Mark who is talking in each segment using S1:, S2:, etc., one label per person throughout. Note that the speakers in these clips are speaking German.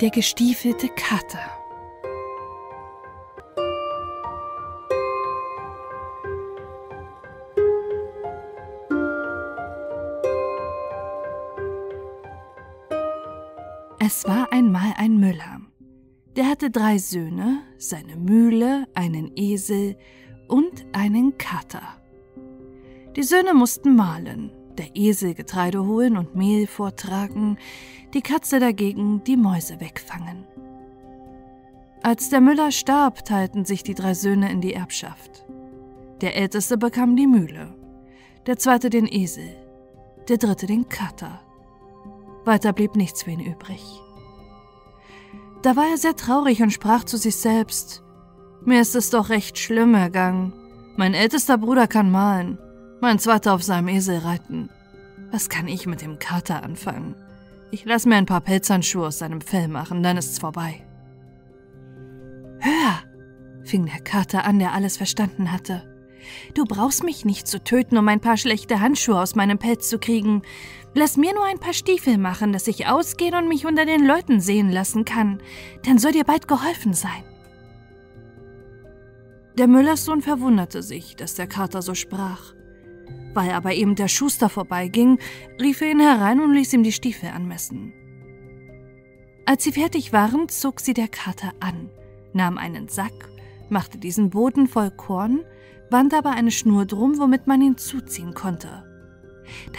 S1: Der gestiefelte Kater. Es war einmal ein Müller. Der hatte drei Söhne, seine Mühle, einen Esel und einen Kater. Die Söhne mussten mahlen, der Esel Getreide holen und Mehl vortragen, die Katze dagegen die Mäuse wegfangen. Als der Müller starb, teilten sich die drei Söhne in die Erbschaft. Der älteste bekam die Mühle, der zweite den Esel, der dritte den Kater. Weiter blieb nichts für ihn übrig. Da war er sehr traurig und sprach zu sich selbst, mir ist es doch recht schlimm ergangen. Mein ältester Bruder kann malen, mein zweiter auf seinem Esel reiten. Was kann ich mit dem Kater anfangen? Ich lass mir ein paar Pelzhandschuhe aus seinem Fell machen, dann ist's vorbei. Hör, fing der Kater an, der alles verstanden hatte. Du brauchst mich nicht zu töten, um ein paar schlechte Handschuhe aus meinem Pelz zu kriegen. Lass mir nur ein paar Stiefel machen, dass ich ausgehen und mich unter den Leuten sehen lassen kann. Dann soll dir bald geholfen sein. Der Müllerssohn verwunderte sich, dass der Kater so sprach. Weil aber eben der Schuster vorbeiging, rief er ihn herein und ließ ihm die Stiefel anmessen. Als sie fertig waren, zog sie der Kater an, nahm einen Sack, machte diesen Boden voll Korn, band aber eine Schnur drum, womit man ihn zuziehen konnte.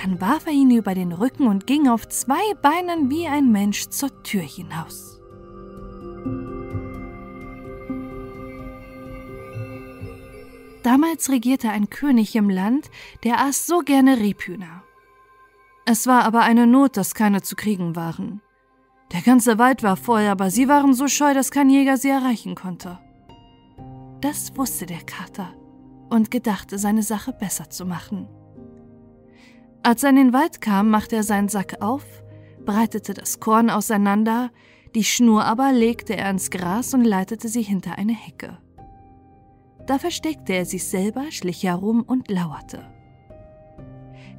S1: Dann warf er ihn über den Rücken und ging auf zwei Beinen wie ein Mensch zur Tür hinaus. Damals regierte ein König im Land, der aß so gerne Rebhühner. Es war aber eine Not, dass keine zu kriegen waren. Der ganze Wald war voll, aber sie waren so scheu, dass kein Jäger sie erreichen konnte. Das wusste der Kater und gedachte, seine Sache besser zu machen. Als er in den Wald kam, machte er seinen Sack auf, breitete das Korn auseinander, die Schnur aber legte er ins Gras und leitete sie hinter eine Hecke. Da versteckte er sich selber, schlich herum und lauerte.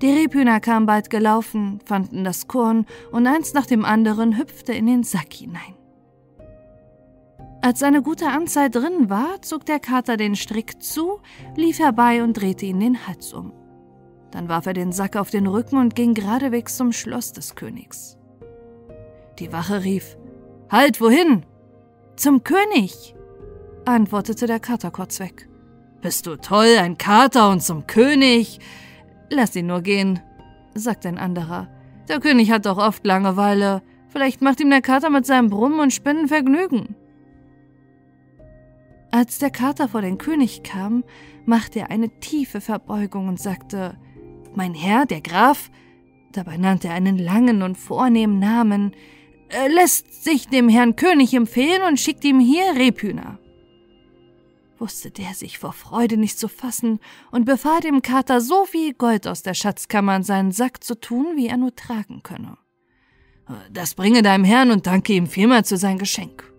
S1: Die Rebhühner kamen bald gelaufen, fanden das Korn und eins nach dem anderen hüpfte in den Sack hinein. Als eine gute Anzahl drin war, zog der Kater den Strick zu, lief herbei und drehte ihn den Hals um. Dann warf er den Sack auf den Rücken und ging geradewegs zum Schloss des Königs. Die Wache rief: Halt, wohin? Zum König! Antwortete der Kater kurzweg. Bist du toll, ein Kater und zum König? Lass ihn nur gehen, sagte ein anderer. Der König hat doch oft Langeweile. Vielleicht macht ihm der Kater mit seinem Brummen und Spinnen Vergnügen. Als der Kater vor den König kam, machte er eine tiefe Verbeugung und sagte, Mein Herr, der Graf, dabei nannte er einen langen und vornehmen Namen, lässt sich dem Herrn König empfehlen und schickt ihm hier Rebhühner wusste der sich vor Freude nicht zu fassen und befahl dem Kater so viel Gold aus der Schatzkammer in seinen Sack zu tun, wie er nur tragen könne. Das bringe deinem Herrn und danke ihm vielmals für sein Geschenk.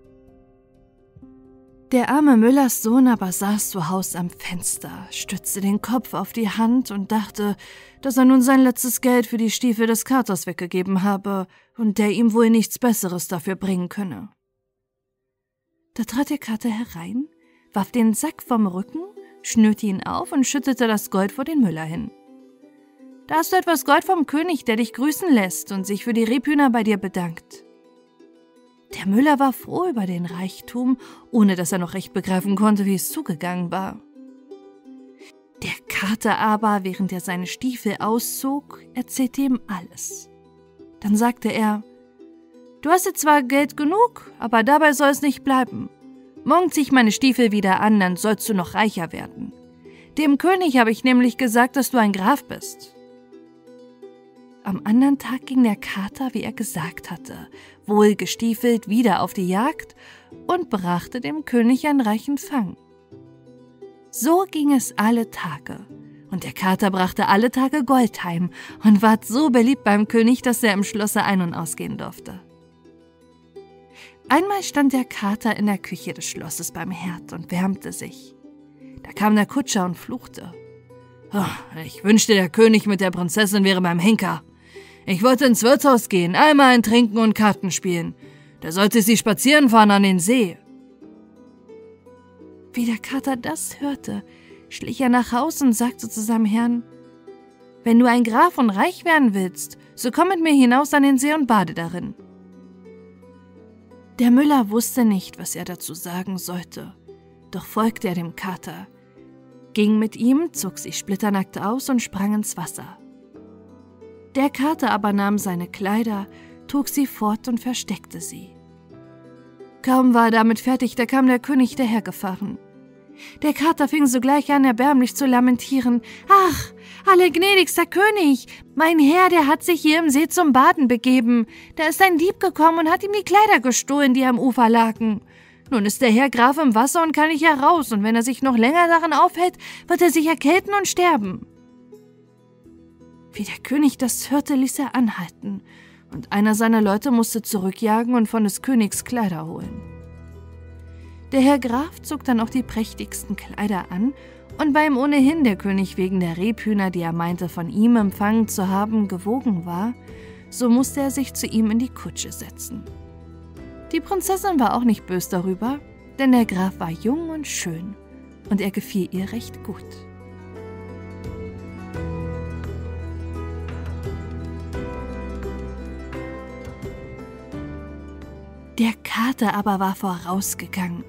S1: Der arme Müllers Sohn aber saß zu Haus am Fenster, stützte den Kopf auf die Hand und dachte, dass er nun sein letztes Geld für die Stiefel des Katers weggegeben habe und der ihm wohl nichts Besseres dafür bringen könne. Da trat der Kater herein, warf den Sack vom Rücken, schnürte ihn auf und schüttete das Gold vor den Müller hin. Da hast du etwas Gold vom König, der dich grüßen lässt und sich für die Rebhühner bei dir bedankt. Der Müller war froh über den Reichtum, ohne dass er noch recht begreifen konnte, wie es zugegangen war. Der Kater aber, während er seine Stiefel auszog, erzählte ihm alles. Dann sagte er, Du hast jetzt zwar Geld genug, aber dabei soll es nicht bleiben. Morgen zieh ich meine Stiefel wieder an, dann sollst du noch reicher werden. Dem König habe ich nämlich gesagt, dass du ein Graf bist. Am anderen Tag ging der Kater, wie er gesagt hatte, wohlgestiefelt wieder auf die Jagd und brachte dem König einen reichen Fang. So ging es alle Tage, und der Kater brachte alle Tage Gold heim und ward so beliebt beim König, dass er im Schlosse ein- und ausgehen durfte. Einmal stand der Kater in der Küche des Schlosses beim Herd und wärmte sich. Da kam der Kutscher und fluchte. Oh, ich wünschte, der König mit der Prinzessin wäre beim Henker. Ich wollte ins Wirtshaus gehen, einmal ein Trinken und Karten spielen. Da sollte sie spazieren fahren an den See. Wie der Kater das hörte, schlich er nach Haus und sagte zu seinem Herrn, Wenn du ein Graf und reich werden willst, so komm mit mir hinaus an den See und bade darin. Der Müller wusste nicht, was er dazu sagen sollte, doch folgte er dem Kater, ging mit ihm, zog sich splitternackt aus und sprang ins Wasser. Der Kater aber nahm seine Kleider, trug sie fort und versteckte sie. Kaum war er damit fertig, da kam der König dahergefahren. Der Kater fing sogleich an, erbärmlich zu lamentieren. Ach, allergnädigster König, mein Herr, der hat sich hier im See zum Baden begeben. Da ist ein Dieb gekommen und hat ihm die Kleider gestohlen, die am Ufer lagen. Nun ist der Herr Graf im Wasser und kann nicht heraus, und wenn er sich noch länger darin aufhält, wird er sich erkälten und sterben. Wie der König das hörte, ließ er anhalten, und einer seiner Leute musste zurückjagen und von des Königs Kleider holen. Der Herr Graf zog dann auch die prächtigsten Kleider an, und weil ihm ohnehin der König wegen der Rebhühner, die er meinte von ihm empfangen zu haben, gewogen war, so musste er sich zu ihm in die Kutsche setzen. Die Prinzessin war auch nicht bös darüber, denn der Graf war jung und schön, und er gefiel ihr recht gut. Der Kater aber war vorausgegangen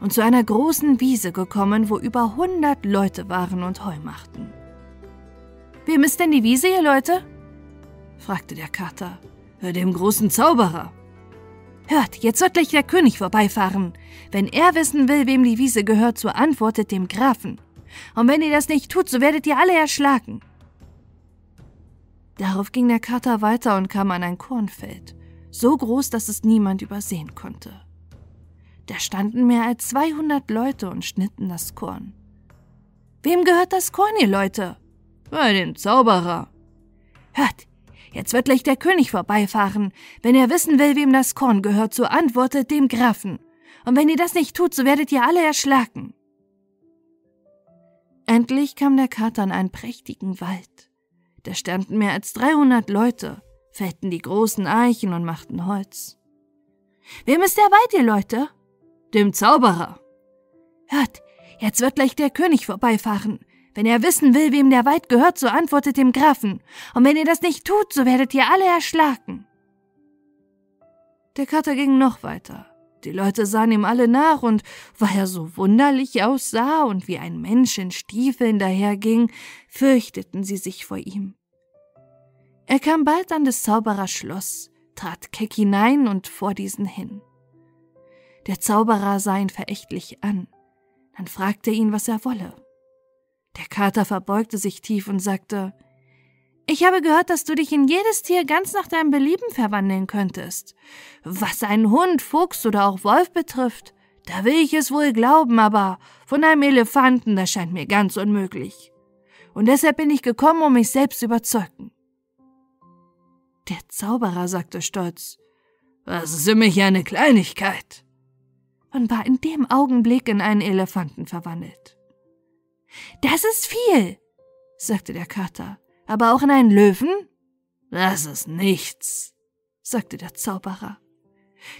S1: und zu einer großen Wiese gekommen, wo über hundert Leute waren und Heu machten. Wem ist denn die Wiese, ihr Leute? fragte der Kater. Dem großen Zauberer. Hört, jetzt wird gleich der König vorbeifahren. Wenn er wissen will, wem die Wiese gehört, so antwortet dem Grafen. Und wenn ihr das nicht tut, so werdet ihr alle erschlagen. Darauf ging der Kater weiter und kam an ein Kornfeld so groß, dass es niemand übersehen konnte. Da standen mehr als 200 Leute und schnitten das Korn. Wem gehört das Korn, ihr Leute? Bei dem Zauberer. Hört, jetzt wird gleich der König vorbeifahren. Wenn er wissen will, wem das Korn gehört, so antwortet dem Grafen. Und wenn ihr das nicht tut, so werdet ihr alle erschlagen. Endlich kam der Kater in einen prächtigen Wald. Da standen mehr als 300 Leute fällten die großen Eichen und machten Holz. Wem ist der Wald, ihr Leute? Dem Zauberer. Hört, jetzt wird gleich der König vorbeifahren. Wenn er wissen will, wem der Wald gehört, so antwortet dem Grafen. Und wenn ihr das nicht tut, so werdet ihr alle erschlagen. Der Kater ging noch weiter. Die Leute sahen ihm alle nach, und weil er so wunderlich aussah und wie ein Mensch in Stiefeln daherging, fürchteten sie sich vor ihm. Er kam bald an des Zauberers Schloss, trat keck hinein und vor diesen hin. Der Zauberer sah ihn verächtlich an, dann fragte er ihn, was er wolle. Der Kater verbeugte sich tief und sagte, ich habe gehört, dass du dich in jedes Tier ganz nach deinem Belieben verwandeln könntest. Was einen Hund, Fuchs oder auch Wolf betrifft, da will ich es wohl glauben, aber von einem Elefanten, das scheint mir ganz unmöglich. Und deshalb bin ich gekommen, um mich selbst zu überzeugen. Der Zauberer sagte stolz, das ist für mich eine Kleinigkeit, und war in dem Augenblick in einen Elefanten verwandelt. Das ist viel, sagte der Kater, aber auch in einen Löwen? Das ist nichts, sagte der Zauberer.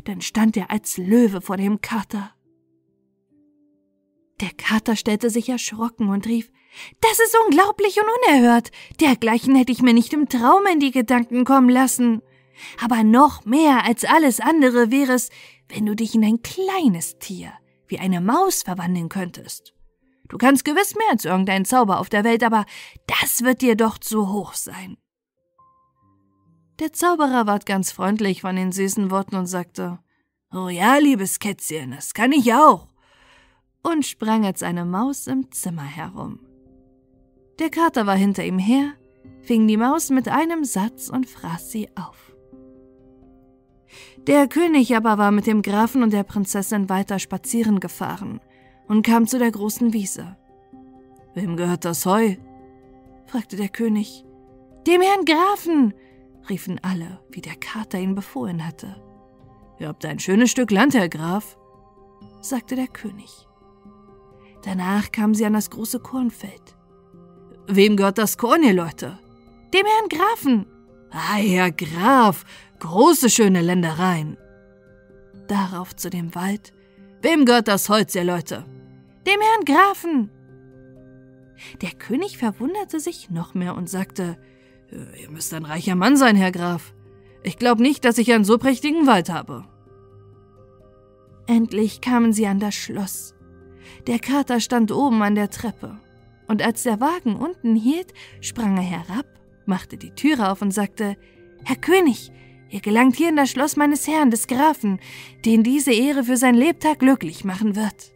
S1: Dann stand er als Löwe vor dem Kater. Der Kater stellte sich erschrocken und rief das ist unglaublich und unerhört. Dergleichen hätte ich mir nicht im Traum in die Gedanken kommen lassen. Aber noch mehr als alles andere wäre es, wenn du dich in ein kleines Tier, wie eine Maus, verwandeln könntest. Du kannst gewiss mehr als irgendein Zauber auf der Welt, aber das wird dir doch zu hoch sein. Der Zauberer ward ganz freundlich von den süßen Worten und sagte, Oh ja, liebes Kätzchen, das kann ich auch, und sprang als eine Maus im Zimmer herum. Der Kater war hinter ihm her, fing die Maus mit einem Satz und fraß sie auf. Der König aber war mit dem Grafen und der Prinzessin weiter spazieren gefahren und kam zu der großen Wiese. Wem gehört das Heu? fragte der König. Dem Herrn Grafen, riefen alle, wie der Kater ihn befohlen hatte. Ihr habt ein schönes Stück Land, Herr Graf, sagte der König. Danach kamen sie an das große Kornfeld. Wem gehört das Korn, ihr Leute? Dem Herrn Grafen. Ah, Herr Graf, große schöne Ländereien. darauf zu dem Wald. Wem gehört das Holz, ihr Leute? Dem Herrn Grafen. Der König verwunderte sich noch mehr und sagte, Ihr müsst ein reicher Mann sein, Herr Graf. Ich glaube nicht, dass ich einen so prächtigen Wald habe. Endlich kamen sie an das Schloss. Der Kater stand oben an der Treppe. Und als der Wagen unten hielt, sprang er herab, machte die Türe auf und sagte, Herr König, ihr gelangt hier in das Schloss meines Herrn, des Grafen, den diese Ehre für sein Lebtag glücklich machen wird.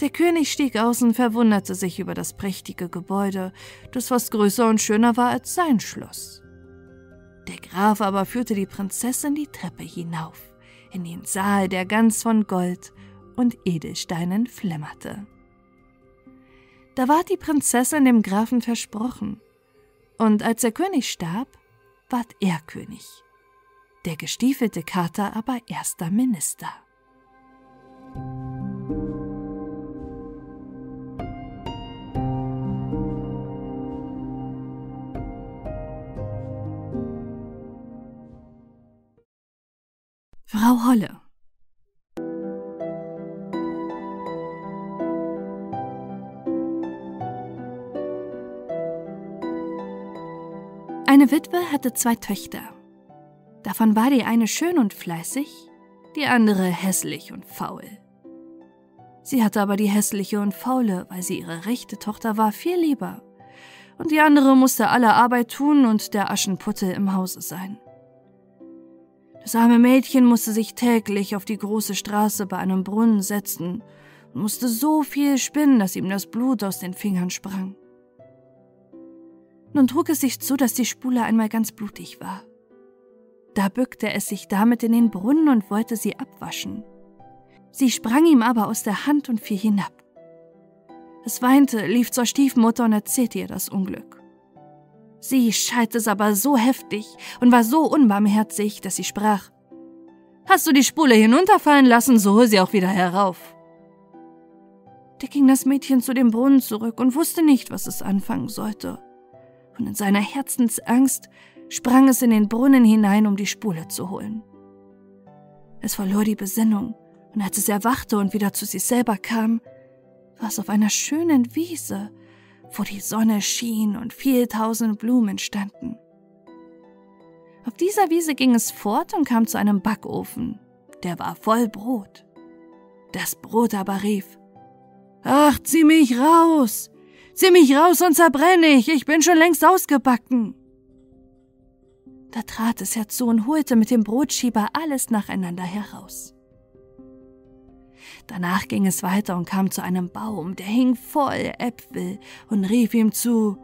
S1: Der König stieg aus und verwunderte sich über das prächtige Gebäude, das fast größer und schöner war als sein Schloss. Der Graf aber führte die Prinzessin die Treppe hinauf, in den Saal, der ganz von Gold und Edelsteinen flimmerte. Da ward die Prinzessin dem Grafen versprochen, und als der König starb, ward er König, der gestiefelte Kater aber erster Minister. Frau Holle Eine Witwe hatte zwei Töchter. Davon war die eine schön und fleißig, die andere hässlich und faul. Sie hatte aber die hässliche und faule, weil sie ihre rechte Tochter war, viel lieber. Und die andere musste alle Arbeit tun und der Aschenputtel im Hause sein. Das arme Mädchen musste sich täglich auf die große Straße bei einem Brunnen setzen und musste so viel spinnen, dass ihm das Blut aus den Fingern sprang. Nun trug es sich zu, dass die Spule einmal ganz blutig war. Da bückte es sich damit in den Brunnen und wollte sie abwaschen. Sie sprang ihm aber aus der Hand und fiel hinab. Es weinte, lief zur Stiefmutter und erzählte ihr das Unglück. Sie schalt es aber so heftig und war so unbarmherzig, dass sie sprach: Hast du die Spule hinunterfallen lassen, so hol sie auch wieder herauf. Da ging das Mädchen zu dem Brunnen zurück und wusste nicht, was es anfangen sollte. Und in seiner Herzensangst sprang es in den Brunnen hinein, um die Spule zu holen. Es verlor die Besinnung, und als es erwachte und wieder zu sich selber kam, war es auf einer schönen Wiese, wo die Sonne schien und viel tausend Blumen standen. Auf dieser Wiese ging es fort und kam zu einem Backofen, der war voll Brot. Das Brot aber rief, Ach, zieh mich raus! Zieh mich raus, sonst zerbrenne ich, ich bin schon längst ausgebacken. Da trat es herzu und holte mit dem Brotschieber alles nacheinander heraus. Danach ging es weiter und kam zu einem Baum, der hing voll Äpfel und rief ihm zu,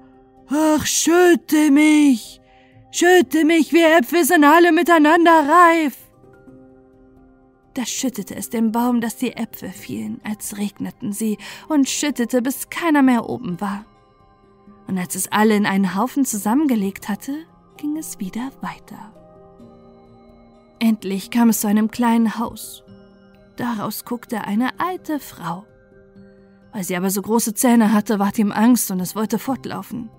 S1: Ach, schütte mich, schütte mich, wir Äpfel sind alle miteinander reif. Da schüttete es dem Baum, dass die Äpfel fielen, als regneten sie, und schüttete, bis keiner mehr oben war. Und als es alle in einen Haufen zusammengelegt hatte, ging es wieder weiter. Endlich kam es zu einem kleinen Haus, Daraus guckte eine alte Frau. Weil sie aber so große Zähne hatte, ward ihm Angst und es wollte fortlaufen.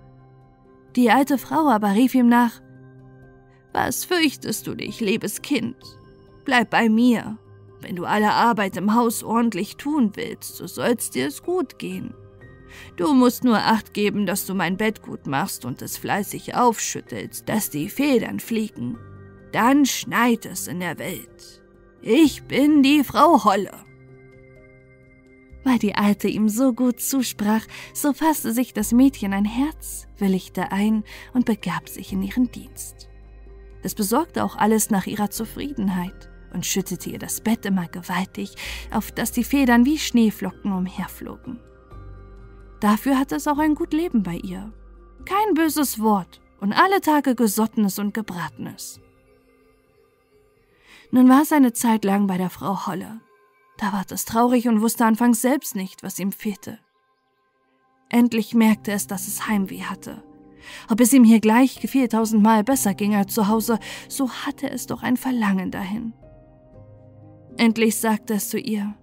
S1: Die alte Frau aber rief ihm nach Was fürchtest du dich, liebes Kind? Bleib bei mir. Wenn du alle Arbeit im Haus ordentlich tun willst, so soll's dir es gut gehen. Du musst nur acht geben, dass du mein Bett gut machst und es fleißig aufschüttelst, dass die Federn fliegen. Dann schneit es in der Welt. Ich bin die Frau Holle. Weil die Alte ihm so gut zusprach, so fasste sich das Mädchen ein Herz, willigte ein und begab sich in ihren Dienst. Es besorgte auch alles nach ihrer Zufriedenheit und schüttete ihr das Bett immer gewaltig, auf das die Federn wie Schneeflocken umherflogen. Dafür hatte es auch ein gut Leben bei ihr. Kein böses Wort und alle Tage Gesottenes und Gebratenes. Nun war es eine Zeit lang bei der Frau Holle. Da ward es traurig und wusste anfangs selbst nicht, was ihm fehlte. Endlich merkte es, dass es Heimweh hatte. Ob es ihm hier gleich viertausendmal besser ging als zu Hause, so hatte es doch ein Verlangen dahin. Endlich sagte es zu ihr,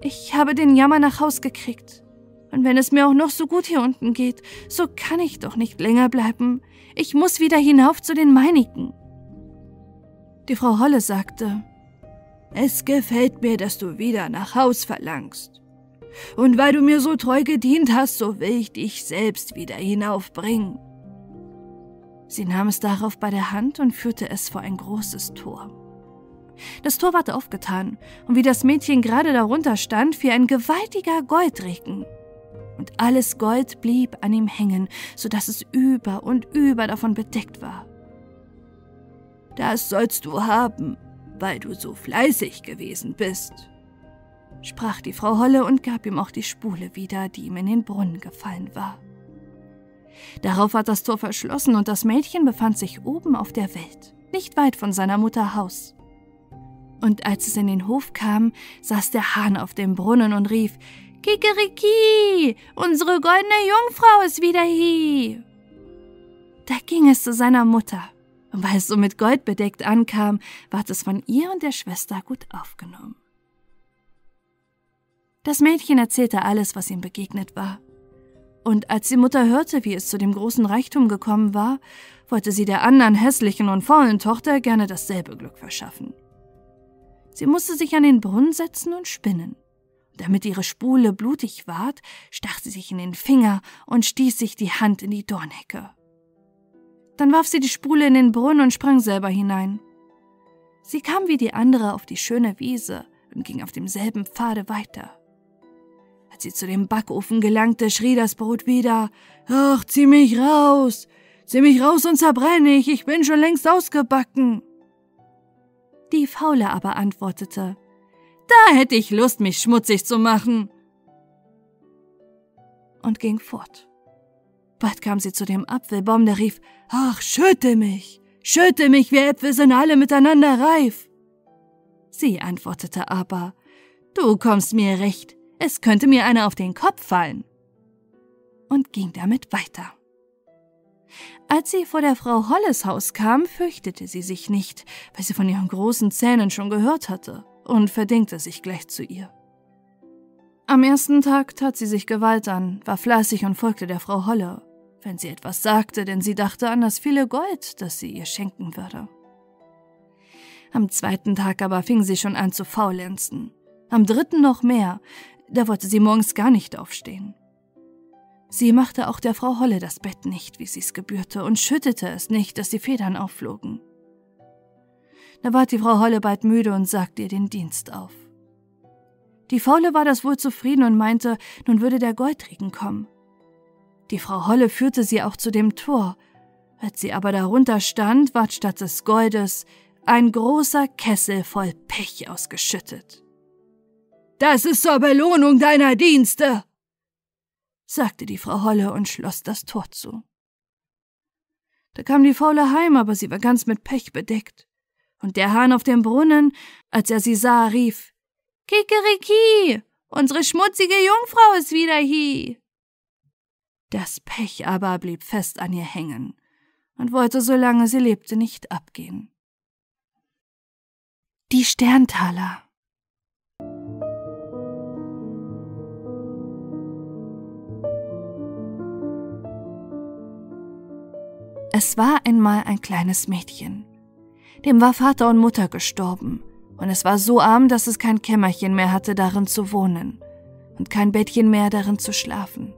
S1: ich habe den Jammer nach Haus gekriegt. Und wenn es mir auch noch so gut hier unten geht, so kann ich doch nicht länger bleiben. Ich muss wieder hinauf zu den meinigen. Die Frau Holle sagte, es gefällt mir, dass du wieder nach Haus verlangst. Und weil du mir so treu gedient hast, so will ich dich selbst wieder hinaufbringen. Sie nahm es darauf bei der Hand und führte es vor ein großes Tor. Das Tor ward aufgetan, und wie das Mädchen gerade darunter stand, fiel ein gewaltiger Goldregen. Und alles Gold blieb an ihm hängen, so dass es über und über davon bedeckt war. Das sollst du haben, weil du so fleißig gewesen bist, sprach die Frau Holle und gab ihm auch die Spule wieder, die ihm in den Brunnen gefallen war. Darauf war das Tor verschlossen und das Mädchen befand sich oben auf der Welt, nicht weit von seiner Mutter Haus. Und als es in den Hof kam, saß der Hahn auf dem Brunnen und rief: Kikeriki, unsere goldene Jungfrau ist wieder hier. Da ging es zu seiner Mutter, und weil es so mit Gold bedeckt ankam, ward es von ihr und der Schwester gut aufgenommen. Das Mädchen erzählte alles, was ihm begegnet war. Und als die Mutter hörte, wie es zu dem großen Reichtum gekommen war, wollte sie der anderen hässlichen und faulen Tochter gerne dasselbe Glück verschaffen. Sie musste sich an den Brunnen setzen und spinnen. Damit ihre Spule blutig ward, stach sie sich in den Finger und stieß sich die Hand in die Dornhecke. Dann warf sie die Spule in den Brunnen und sprang selber hinein. Sie kam wie die andere auf die schöne Wiese und ging auf demselben Pfade weiter. Als sie zu dem Backofen gelangte, schrie das Brot wieder Ach, zieh mich raus. Zieh mich raus und zerbrenne ich, ich bin schon längst ausgebacken. Die Faule aber antwortete Da hätte ich Lust, mich schmutzig zu machen. Und ging fort. Bald kam sie zu dem Apfelbaum, der rief Ach, schütte mich, schütte mich, wir Äpfel sind alle miteinander reif. Sie antwortete aber Du kommst mir recht, es könnte mir einer auf den Kopf fallen. Und ging damit weiter. Als sie vor der Frau Holles Haus kam, fürchtete sie sich nicht, weil sie von ihren großen Zähnen schon gehört hatte und verdingte sich gleich zu ihr. Am ersten Tag tat sie sich Gewalt an, war fleißig und folgte der Frau Holle, wenn sie etwas sagte, denn sie dachte an das viele Gold, das sie ihr schenken würde. Am zweiten Tag aber fing sie schon an zu faulenzen, am dritten noch mehr, da wollte sie morgens gar nicht aufstehen. Sie machte auch der Frau Holle das Bett nicht, wie sie's gebührte, und schüttete es nicht, dass die Federn aufflogen. Da ward die Frau Holle bald müde und sagte ihr den Dienst auf. Die Faule war das wohl zufrieden und meinte, nun würde der Goldregen kommen. Die Frau Holle führte sie auch zu dem Tor. Als sie aber darunter stand, ward statt des Goldes ein großer Kessel voll Pech ausgeschüttet. Das ist zur Belohnung deiner Dienste, sagte die Frau Holle und schloss das Tor zu. Da kam die Faule heim, aber sie war ganz mit Pech bedeckt. Und der Hahn auf dem Brunnen, als er sie sah, rief Kikeriki, unsere schmutzige Jungfrau ist wieder hier. Das Pech aber blieb fest an ihr hängen und wollte, solange sie lebte, nicht abgehen. Die Sterntaler Es war einmal ein kleines Mädchen. Dem war Vater und Mutter gestorben, und es war so arm, dass es kein Kämmerchen mehr hatte, darin zu wohnen, und kein Bettchen mehr, darin zu schlafen.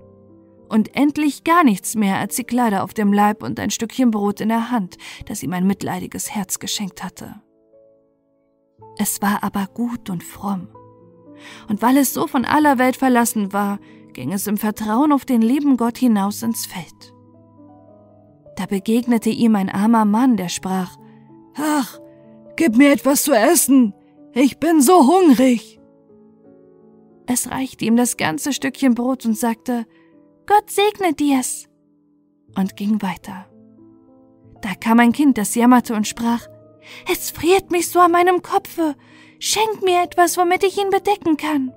S1: Und endlich gar nichts mehr als die Kleider auf dem Leib und ein Stückchen Brot in der Hand, das ihm ein mitleidiges Herz geschenkt hatte. Es war aber gut und fromm. Und weil es so von aller Welt verlassen war, ging es im Vertrauen auf den lieben Gott hinaus ins Feld. Da begegnete ihm ein armer Mann, der sprach Ach, gib mir etwas zu essen. Ich bin so hungrig. Es reichte ihm das ganze Stückchen Brot und sagte Gott segne dir's und ging weiter. Da kam ein Kind, das jammerte und sprach Es friert mich so an meinem Kopfe. Schenk mir etwas, womit ich ihn bedecken kann.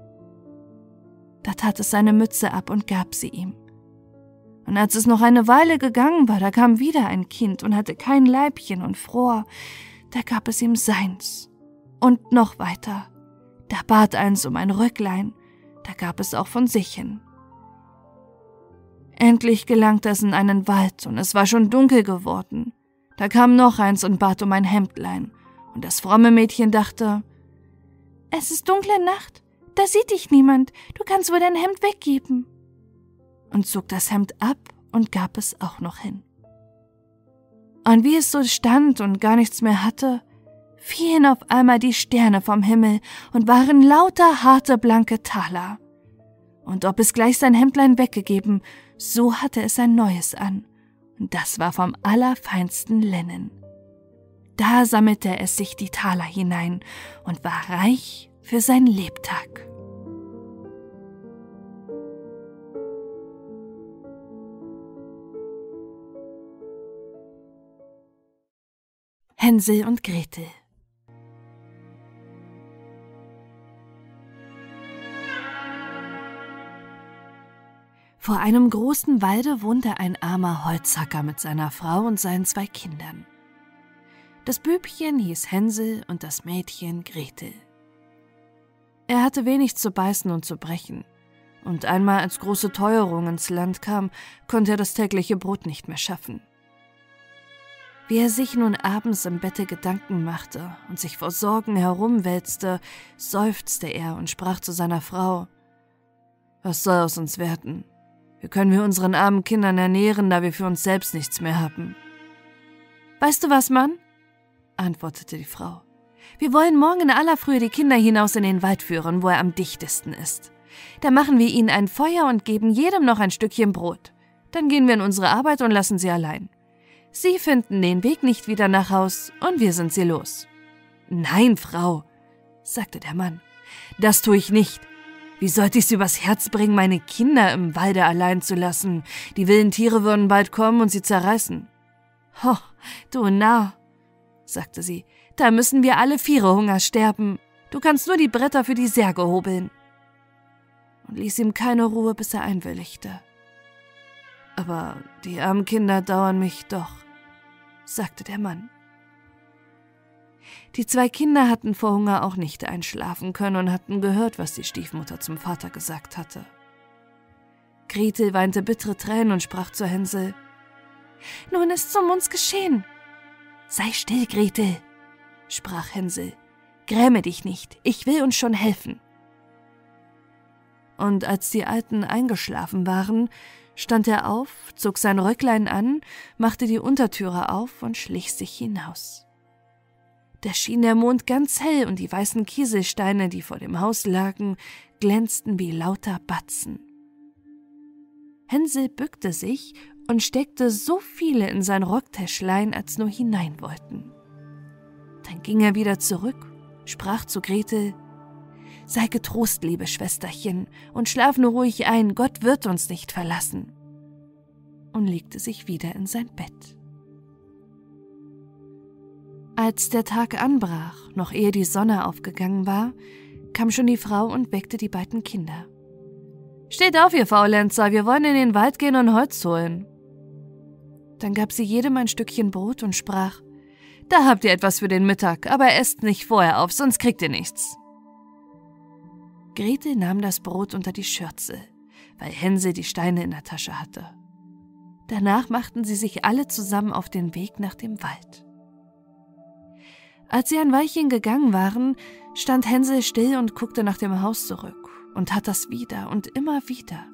S1: Da tat es seine Mütze ab und gab sie ihm. Und als es noch eine Weile gegangen war, da kam wieder ein Kind und hatte kein Leibchen und fror, da gab es ihm seins. Und noch weiter, da bat eins um ein Röcklein, da gab es auch von sich hin. Endlich gelangte es in einen Wald, und es war schon dunkel geworden. Da kam noch eins und bat um ein Hemdlein, Und das fromme Mädchen dachte, es ist dunkle Nacht, da sieht dich niemand, du kannst wohl dein Hemd weggeben. Und zog das Hemd ab und gab es auch noch hin. Und wie es so stand und gar nichts mehr hatte, fielen auf einmal die Sterne vom Himmel und waren lauter harte blanke Taler. Und ob es gleich sein Hemdlein weggegeben, so hatte es ein neues an, und das war vom allerfeinsten Linnen. Da sammelte es sich die Taler hinein und war reich für sein Lebtag. Hänsel und Gretel Vor einem großen Walde wohnte ein armer Holzhacker mit seiner Frau und seinen zwei Kindern. Das Bübchen hieß Hänsel und das Mädchen Gretel. Er hatte wenig zu beißen und zu brechen, und einmal als große Teuerung ins Land kam, konnte er das tägliche Brot nicht mehr schaffen. Wie er sich nun abends im Bette Gedanken machte und sich vor Sorgen herumwälzte, seufzte er und sprach zu seiner Frau Was soll aus uns werden? Wie können wir unseren armen Kindern ernähren, da wir für uns selbst nichts mehr haben? Weißt du was, Mann? antwortete die Frau. Wir wollen morgen in aller Frühe die Kinder hinaus in den Wald führen, wo er am dichtesten ist. Da machen wir ihnen ein Feuer und geben jedem noch ein Stückchen Brot. Dann gehen wir in unsere Arbeit und lassen sie allein. Sie finden den Weg nicht wieder nach Haus und wir sind sie los. Nein, Frau, sagte der Mann, das tue ich nicht. Wie sollte ich's übers Herz bringen, meine Kinder im Walde allein zu lassen? Die wilden Tiere würden bald kommen und sie zerreißen. Ho, du Narr, sagte sie, da müssen wir alle Viere Hunger sterben. Du kannst nur die Bretter für die Särge hobeln. Und ließ ihm keine Ruhe, bis er einwilligte. Aber die armen Kinder dauern mich doch, sagte der Mann. Die zwei Kinder hatten vor Hunger auch nicht einschlafen können und hatten gehört, was die Stiefmutter zum Vater gesagt hatte. Gretel weinte bittere Tränen und sprach zu Hänsel: Nun ist's um uns geschehen. Sei still, Gretel, sprach Hänsel. Gräme dich nicht, ich will uns schon helfen. Und als die Alten eingeschlafen waren, stand er auf, zog sein Röcklein an, machte die Untertüre auf und schlich sich hinaus. Da schien der Mond ganz hell und die weißen Kieselsteine, die vor dem Haus lagen, glänzten wie lauter Batzen. Hänsel bückte sich und steckte so viele in sein Rocktäschlein, als nur hinein wollten. Dann ging er wieder zurück, sprach zu Gretel, Sei getrost, liebe Schwesterchen, und schlaf nur ruhig ein, Gott wird uns nicht verlassen. Und legte sich wieder in sein Bett. Als der Tag anbrach, noch ehe die Sonne aufgegangen war, kam schon die Frau und weckte die beiden Kinder. Steht auf, ihr Faulenzer, wir wollen in den Wald gehen und Holz holen. Dann gab sie jedem ein Stückchen Brot und sprach, da habt ihr etwas für den Mittag, aber esst nicht vorher auf, sonst kriegt ihr nichts. Gretel nahm das Brot unter die Schürze, weil Hänsel die Steine in der Tasche hatte. Danach machten sie sich alle zusammen auf den Weg nach dem Wald. Als sie ein Weilchen gegangen waren, stand Hänsel still und guckte nach dem Haus zurück und tat das wieder und immer wieder.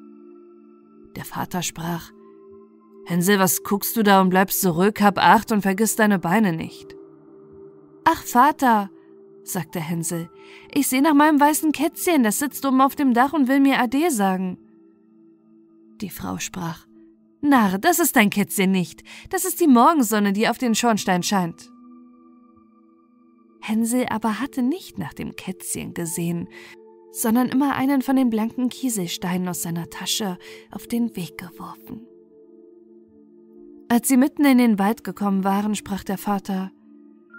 S1: Der Vater sprach, Hänsel, was guckst du da und bleibst zurück, hab Acht und vergiss deine Beine nicht. Ach, Vater, sagte Hänsel, ich sehe nach meinem weißen Kätzchen, das sitzt oben auf dem Dach und will mir Ade sagen. Die Frau sprach, Narr, das ist dein Kätzchen nicht, das ist die Morgensonne, die auf den Schornstein scheint. Hänsel aber hatte nicht nach dem Kätzchen gesehen, sondern immer einen von den blanken Kieselsteinen aus seiner Tasche auf den Weg geworfen. Als sie mitten in den Wald gekommen waren, sprach der Vater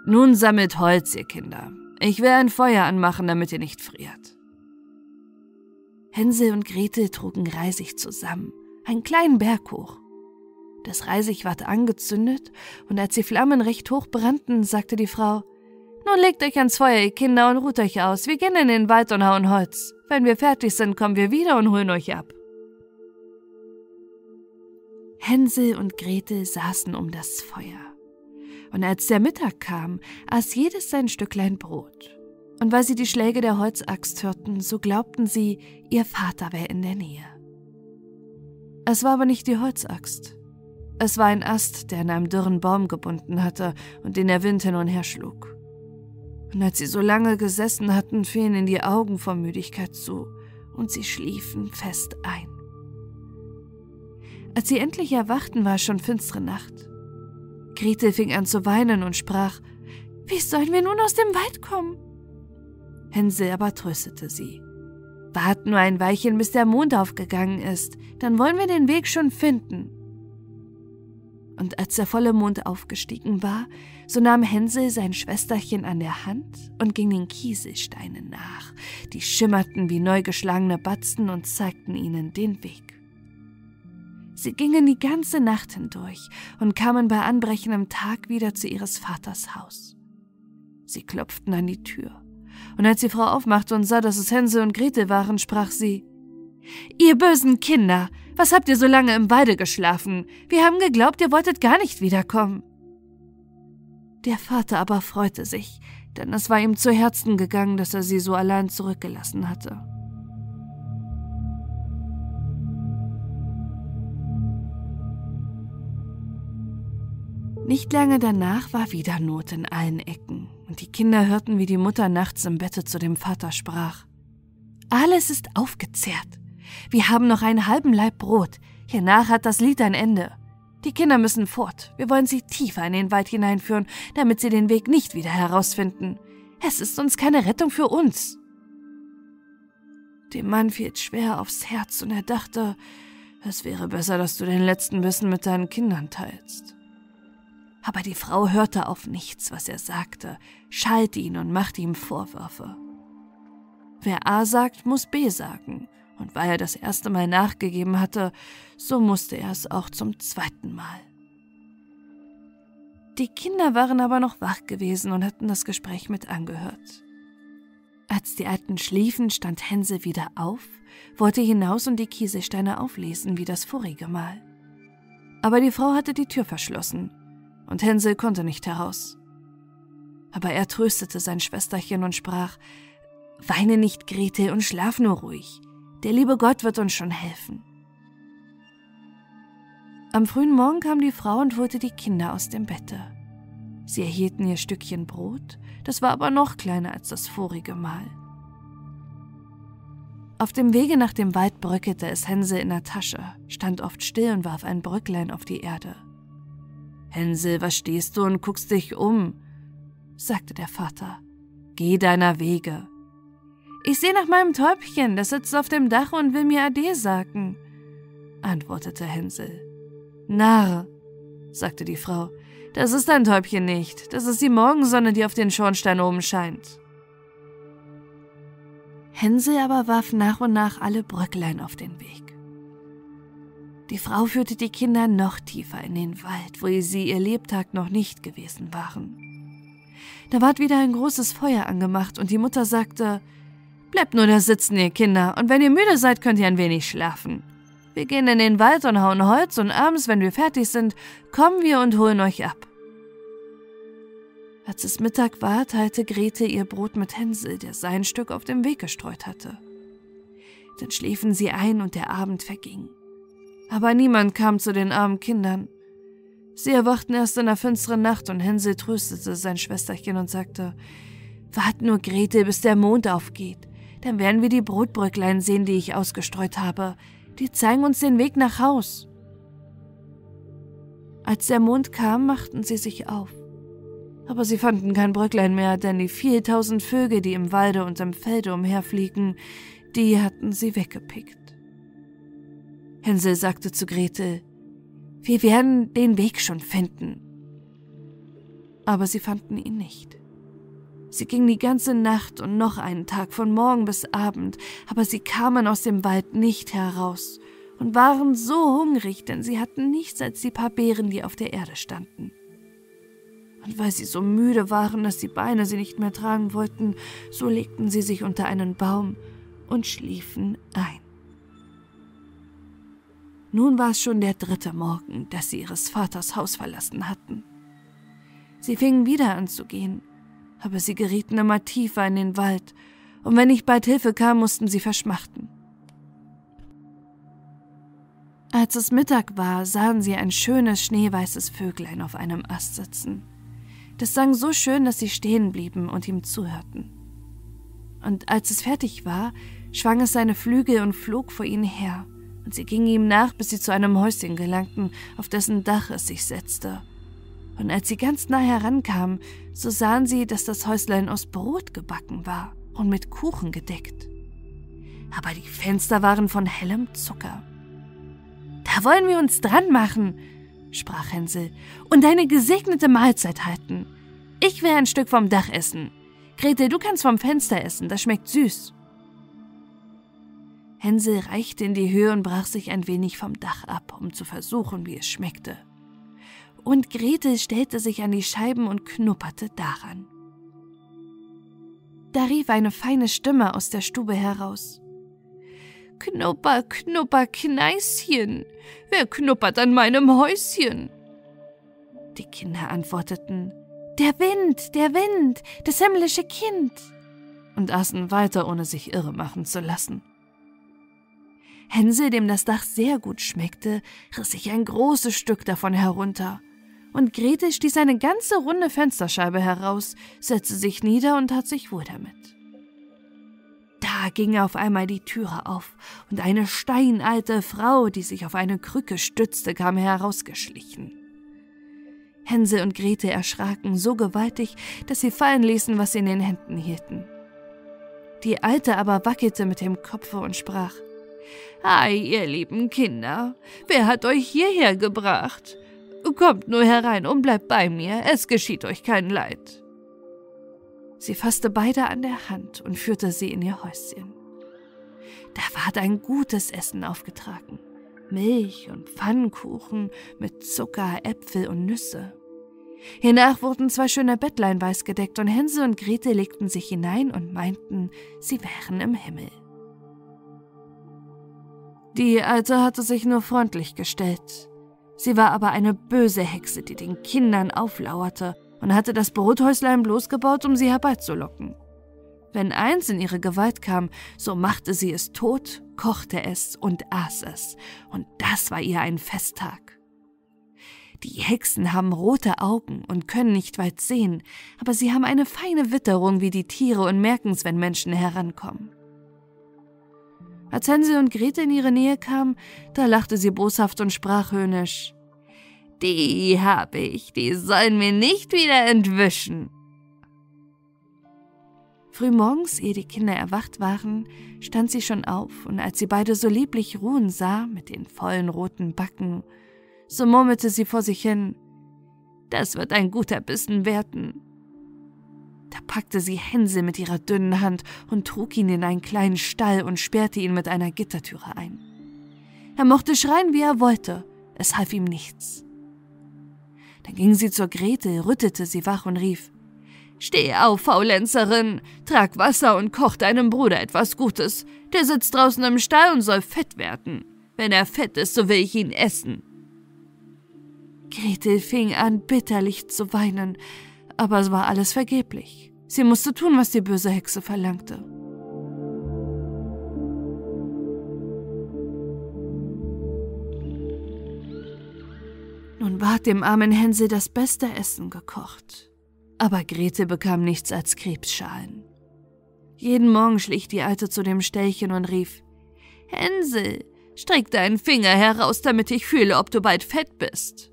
S1: Nun sammelt Holz, ihr Kinder. Ich will ein Feuer anmachen, damit ihr nicht friert. Hänsel und Gretel trugen Reisig zusammen, einen kleinen Berg hoch. Das Reisig ward angezündet, und als die Flammen recht hoch brannten, sagte die Frau nun legt euch ans Feuer, ihr Kinder, und ruht euch aus. Wir gehen in den Wald und hauen Holz. Wenn wir fertig sind, kommen wir wieder und holen euch ab. Hänsel und Gretel saßen um das Feuer. Und als der Mittag kam, aß jedes sein Stücklein Brot. Und weil sie die Schläge der Holzaxt hörten, so glaubten sie, ihr Vater wäre in der Nähe. Es war aber nicht die Holzaxt. Es war ein Ast, der an einem dürren Baum gebunden hatte und den der Wind hin und her schlug. Und als sie so lange gesessen hatten, fielen ihnen die Augen vor Müdigkeit zu und sie schliefen fest ein. Als sie endlich erwachten, war es schon finstere Nacht. Gretel fing an zu weinen und sprach: Wie sollen wir nun aus dem Wald kommen? Hänsel aber tröstete sie. Wart nur ein Weilchen, bis der Mond aufgegangen ist, dann wollen wir den Weg schon finden. Und als der volle Mond aufgestiegen war, so nahm Hänsel sein Schwesterchen an der Hand und ging den Kieselsteinen nach, die schimmerten wie neu geschlagene Batzen und zeigten ihnen den Weg. Sie gingen die ganze Nacht hindurch und kamen bei anbrechendem Tag wieder zu ihres Vaters Haus. Sie klopften an die Tür, und als die Frau aufmachte und sah, dass es Hänsel und Gretel waren, sprach sie Ihr bösen Kinder, was habt ihr so lange im Walde geschlafen? Wir haben geglaubt, ihr wolltet gar nicht wiederkommen. Der Vater aber freute sich, denn es war ihm zu Herzen gegangen, dass er sie so allein zurückgelassen hatte. Nicht lange danach war wieder Not in allen Ecken, und die Kinder hörten, wie die Mutter nachts im Bette zu dem Vater sprach. Alles ist aufgezehrt. Wir haben noch einen halben Laib Brot. Hiernach hat das Lied ein Ende. Die Kinder müssen fort. Wir wollen sie tiefer in den Wald hineinführen, damit sie den Weg nicht wieder herausfinden. Es ist uns keine Rettung für uns. Dem Mann fiel schwer aufs Herz und er dachte, es wäre besser, dass du den letzten Bissen mit deinen Kindern teilst. Aber die Frau hörte auf nichts, was er sagte, schalt ihn und machte ihm Vorwürfe. Wer A sagt, muss B sagen, und weil er das erste Mal nachgegeben hatte, so musste er es auch zum zweiten Mal. Die Kinder waren aber noch wach gewesen und hatten das Gespräch mit angehört. Als die Alten schliefen, stand Hänsel wieder auf, wollte hinaus und die Kieselsteine auflesen wie das vorige Mal. Aber die Frau hatte die Tür verschlossen und Hänsel konnte nicht heraus. Aber er tröstete sein Schwesterchen und sprach, Weine nicht, Gretel, und schlaf nur ruhig. Der liebe Gott wird uns schon helfen. Am frühen Morgen kam die Frau und holte die Kinder aus dem Bette. Sie erhielten ihr Stückchen Brot, das war aber noch kleiner als das vorige Mal. Auf dem Wege nach dem Wald bröckelte es Hänsel in der Tasche, stand oft still und warf ein Bröcklein auf die Erde. Hänsel, was stehst du und guckst dich um? sagte der Vater. Geh deiner Wege. Ich sehe nach meinem Täubchen, das sitzt auf dem Dach und will mir Ade sagen, antwortete Hänsel. Narr, sagte die Frau, das ist dein Täubchen nicht, das ist die Morgensonne, die auf den Schornstein oben scheint. Hänsel aber warf nach und nach alle Bröcklein auf den Weg. Die Frau führte die Kinder noch tiefer in den Wald, wo sie ihr Lebtag noch nicht gewesen waren. Da ward wieder ein großes Feuer angemacht und die Mutter sagte, Bleibt nur da sitzen, ihr Kinder, und wenn ihr müde seid, könnt ihr ein wenig schlafen. Wir gehen in den Wald und hauen Holz und abends, wenn wir fertig sind, kommen wir und holen euch ab. Als es Mittag war, teilte Grete ihr Brot mit Hänsel, der sein Stück auf dem Weg gestreut hatte. Dann schliefen sie ein und der Abend verging. Aber niemand kam zu den armen Kindern. Sie erwachten erst in der finsteren Nacht und Hänsel tröstete sein Schwesterchen und sagte, Wart nur, Grete, bis der Mond aufgeht. Dann werden wir die Brotbröcklein sehen, die ich ausgestreut habe. Die zeigen uns den Weg nach Haus. Als der Mond kam, machten sie sich auf. Aber sie fanden kein Bröcklein mehr, denn die vieltausend Vögel, die im Walde und im Felde umherfliegen, die hatten sie weggepickt. Hänsel sagte zu Gretel, wir werden den Weg schon finden. Aber sie fanden ihn nicht. Sie gingen die ganze Nacht und noch einen Tag von Morgen bis Abend, aber sie kamen aus dem Wald nicht heraus und waren so hungrig, denn sie hatten nichts als die paar Beeren, die auf der Erde standen. Und weil sie so müde waren, dass die Beine sie nicht mehr tragen wollten, so legten sie sich unter einen Baum und schliefen ein. Nun war es schon der dritte Morgen, dass sie ihres Vaters Haus verlassen hatten. Sie fingen wieder an zu gehen, aber sie gerieten immer tiefer in den Wald, und wenn nicht bald Hilfe kam, mussten sie verschmachten. Als es Mittag war, sahen sie ein schönes schneeweißes Vöglein auf einem Ast sitzen. Das sang so schön, dass sie stehen blieben und ihm zuhörten. Und als es fertig war, schwang es seine Flügel und flog vor ihnen her, und sie gingen ihm nach, bis sie zu einem Häuschen gelangten, auf dessen Dach es sich setzte. Und als sie ganz nah herankamen, so sahen sie, dass das Häuslein aus Brot gebacken war und mit Kuchen gedeckt. Aber die Fenster waren von hellem Zucker. Da wollen wir uns dran machen, sprach Hänsel, und eine gesegnete Mahlzeit halten. Ich will ein Stück vom Dach essen. Gretel, du kannst vom Fenster essen, das schmeckt süß. Hänsel reichte in die Höhe und brach sich ein wenig vom Dach ab, um zu versuchen, wie es schmeckte. Und Gretel stellte sich an die Scheiben und knupperte daran. Da rief eine feine Stimme aus der Stube heraus. Knupper, knupper, Kneischen. Wer knuppert an meinem Häuschen? Die Kinder antworteten, der Wind, der Wind, das himmlische Kind, und aßen weiter, ohne sich irre machen zu lassen. Hänsel, dem das Dach sehr gut schmeckte, riss sich ein großes Stück davon herunter, und Grete stieß eine ganze runde Fensterscheibe heraus, setzte sich nieder und tat sich wohl damit. Da ging auf einmal die Türe auf, und eine steinalte Frau, die sich auf eine Krücke stützte, kam herausgeschlichen. Hänsel und Grete erschraken so gewaltig, dass sie fallen ließen, was sie in den Händen hielten. Die Alte aber wackelte mit dem Kopfe und sprach Ei, ihr lieben Kinder, wer hat euch hierher gebracht? Kommt nur herein und bleibt bei mir, es geschieht euch kein Leid. Sie fasste beide an der Hand und führte sie in ihr Häuschen. Da ward ein gutes Essen aufgetragen. Milch und Pfannkuchen mit Zucker, Äpfel und Nüsse. Hiernach wurden zwei schöne Bettlein weiß gedeckt und Hänsel und Grete legten sich hinein und meinten, sie wären im Himmel. Die Alte hatte sich nur freundlich gestellt. Sie war aber eine böse Hexe, die den Kindern auflauerte und hatte das Brothäuslein bloß gebaut, um sie herbeizulocken. Wenn eins in ihre Gewalt kam, so machte sie es tot, kochte es und aß es, und das war ihr ein Festtag. Die Hexen haben rote Augen und können nicht weit sehen, aber sie haben eine feine Witterung wie die Tiere und merken's, wenn Menschen herankommen. Als Hänsel und Grete in ihre Nähe kamen, da lachte sie boshaft und sprach höhnisch. Die hab ich, die sollen mir nicht wieder entwischen. Frühmorgens, ehe die Kinder erwacht waren, stand sie schon auf, und als sie beide so lieblich ruhen sah, mit den vollen roten Backen, so murmelte sie vor sich hin, das wird ein guter Bissen werden. Da packte sie Hänsel mit ihrer dünnen Hand und trug ihn in einen kleinen Stall und sperrte ihn mit einer Gittertüre ein. Er mochte schreien, wie er wollte, es half ihm nichts. Dann ging sie zur Gretel, rüttelte sie wach und rief, Steh auf, Faulenzerin, trag Wasser und koch deinem Bruder etwas Gutes. Der sitzt draußen im Stall und soll fett werden. Wenn er fett ist, so will ich ihn essen. Gretel fing an, bitterlich zu weinen, aber es war alles vergeblich. Sie musste tun, was die böse Hexe verlangte. Nun ward dem armen Hänsel das beste Essen gekocht. Aber Grete bekam nichts als Krebsschalen. Jeden Morgen schlich die Alte zu dem Ställchen und rief: Hänsel, streck deinen Finger heraus, damit ich fühle, ob du bald fett bist.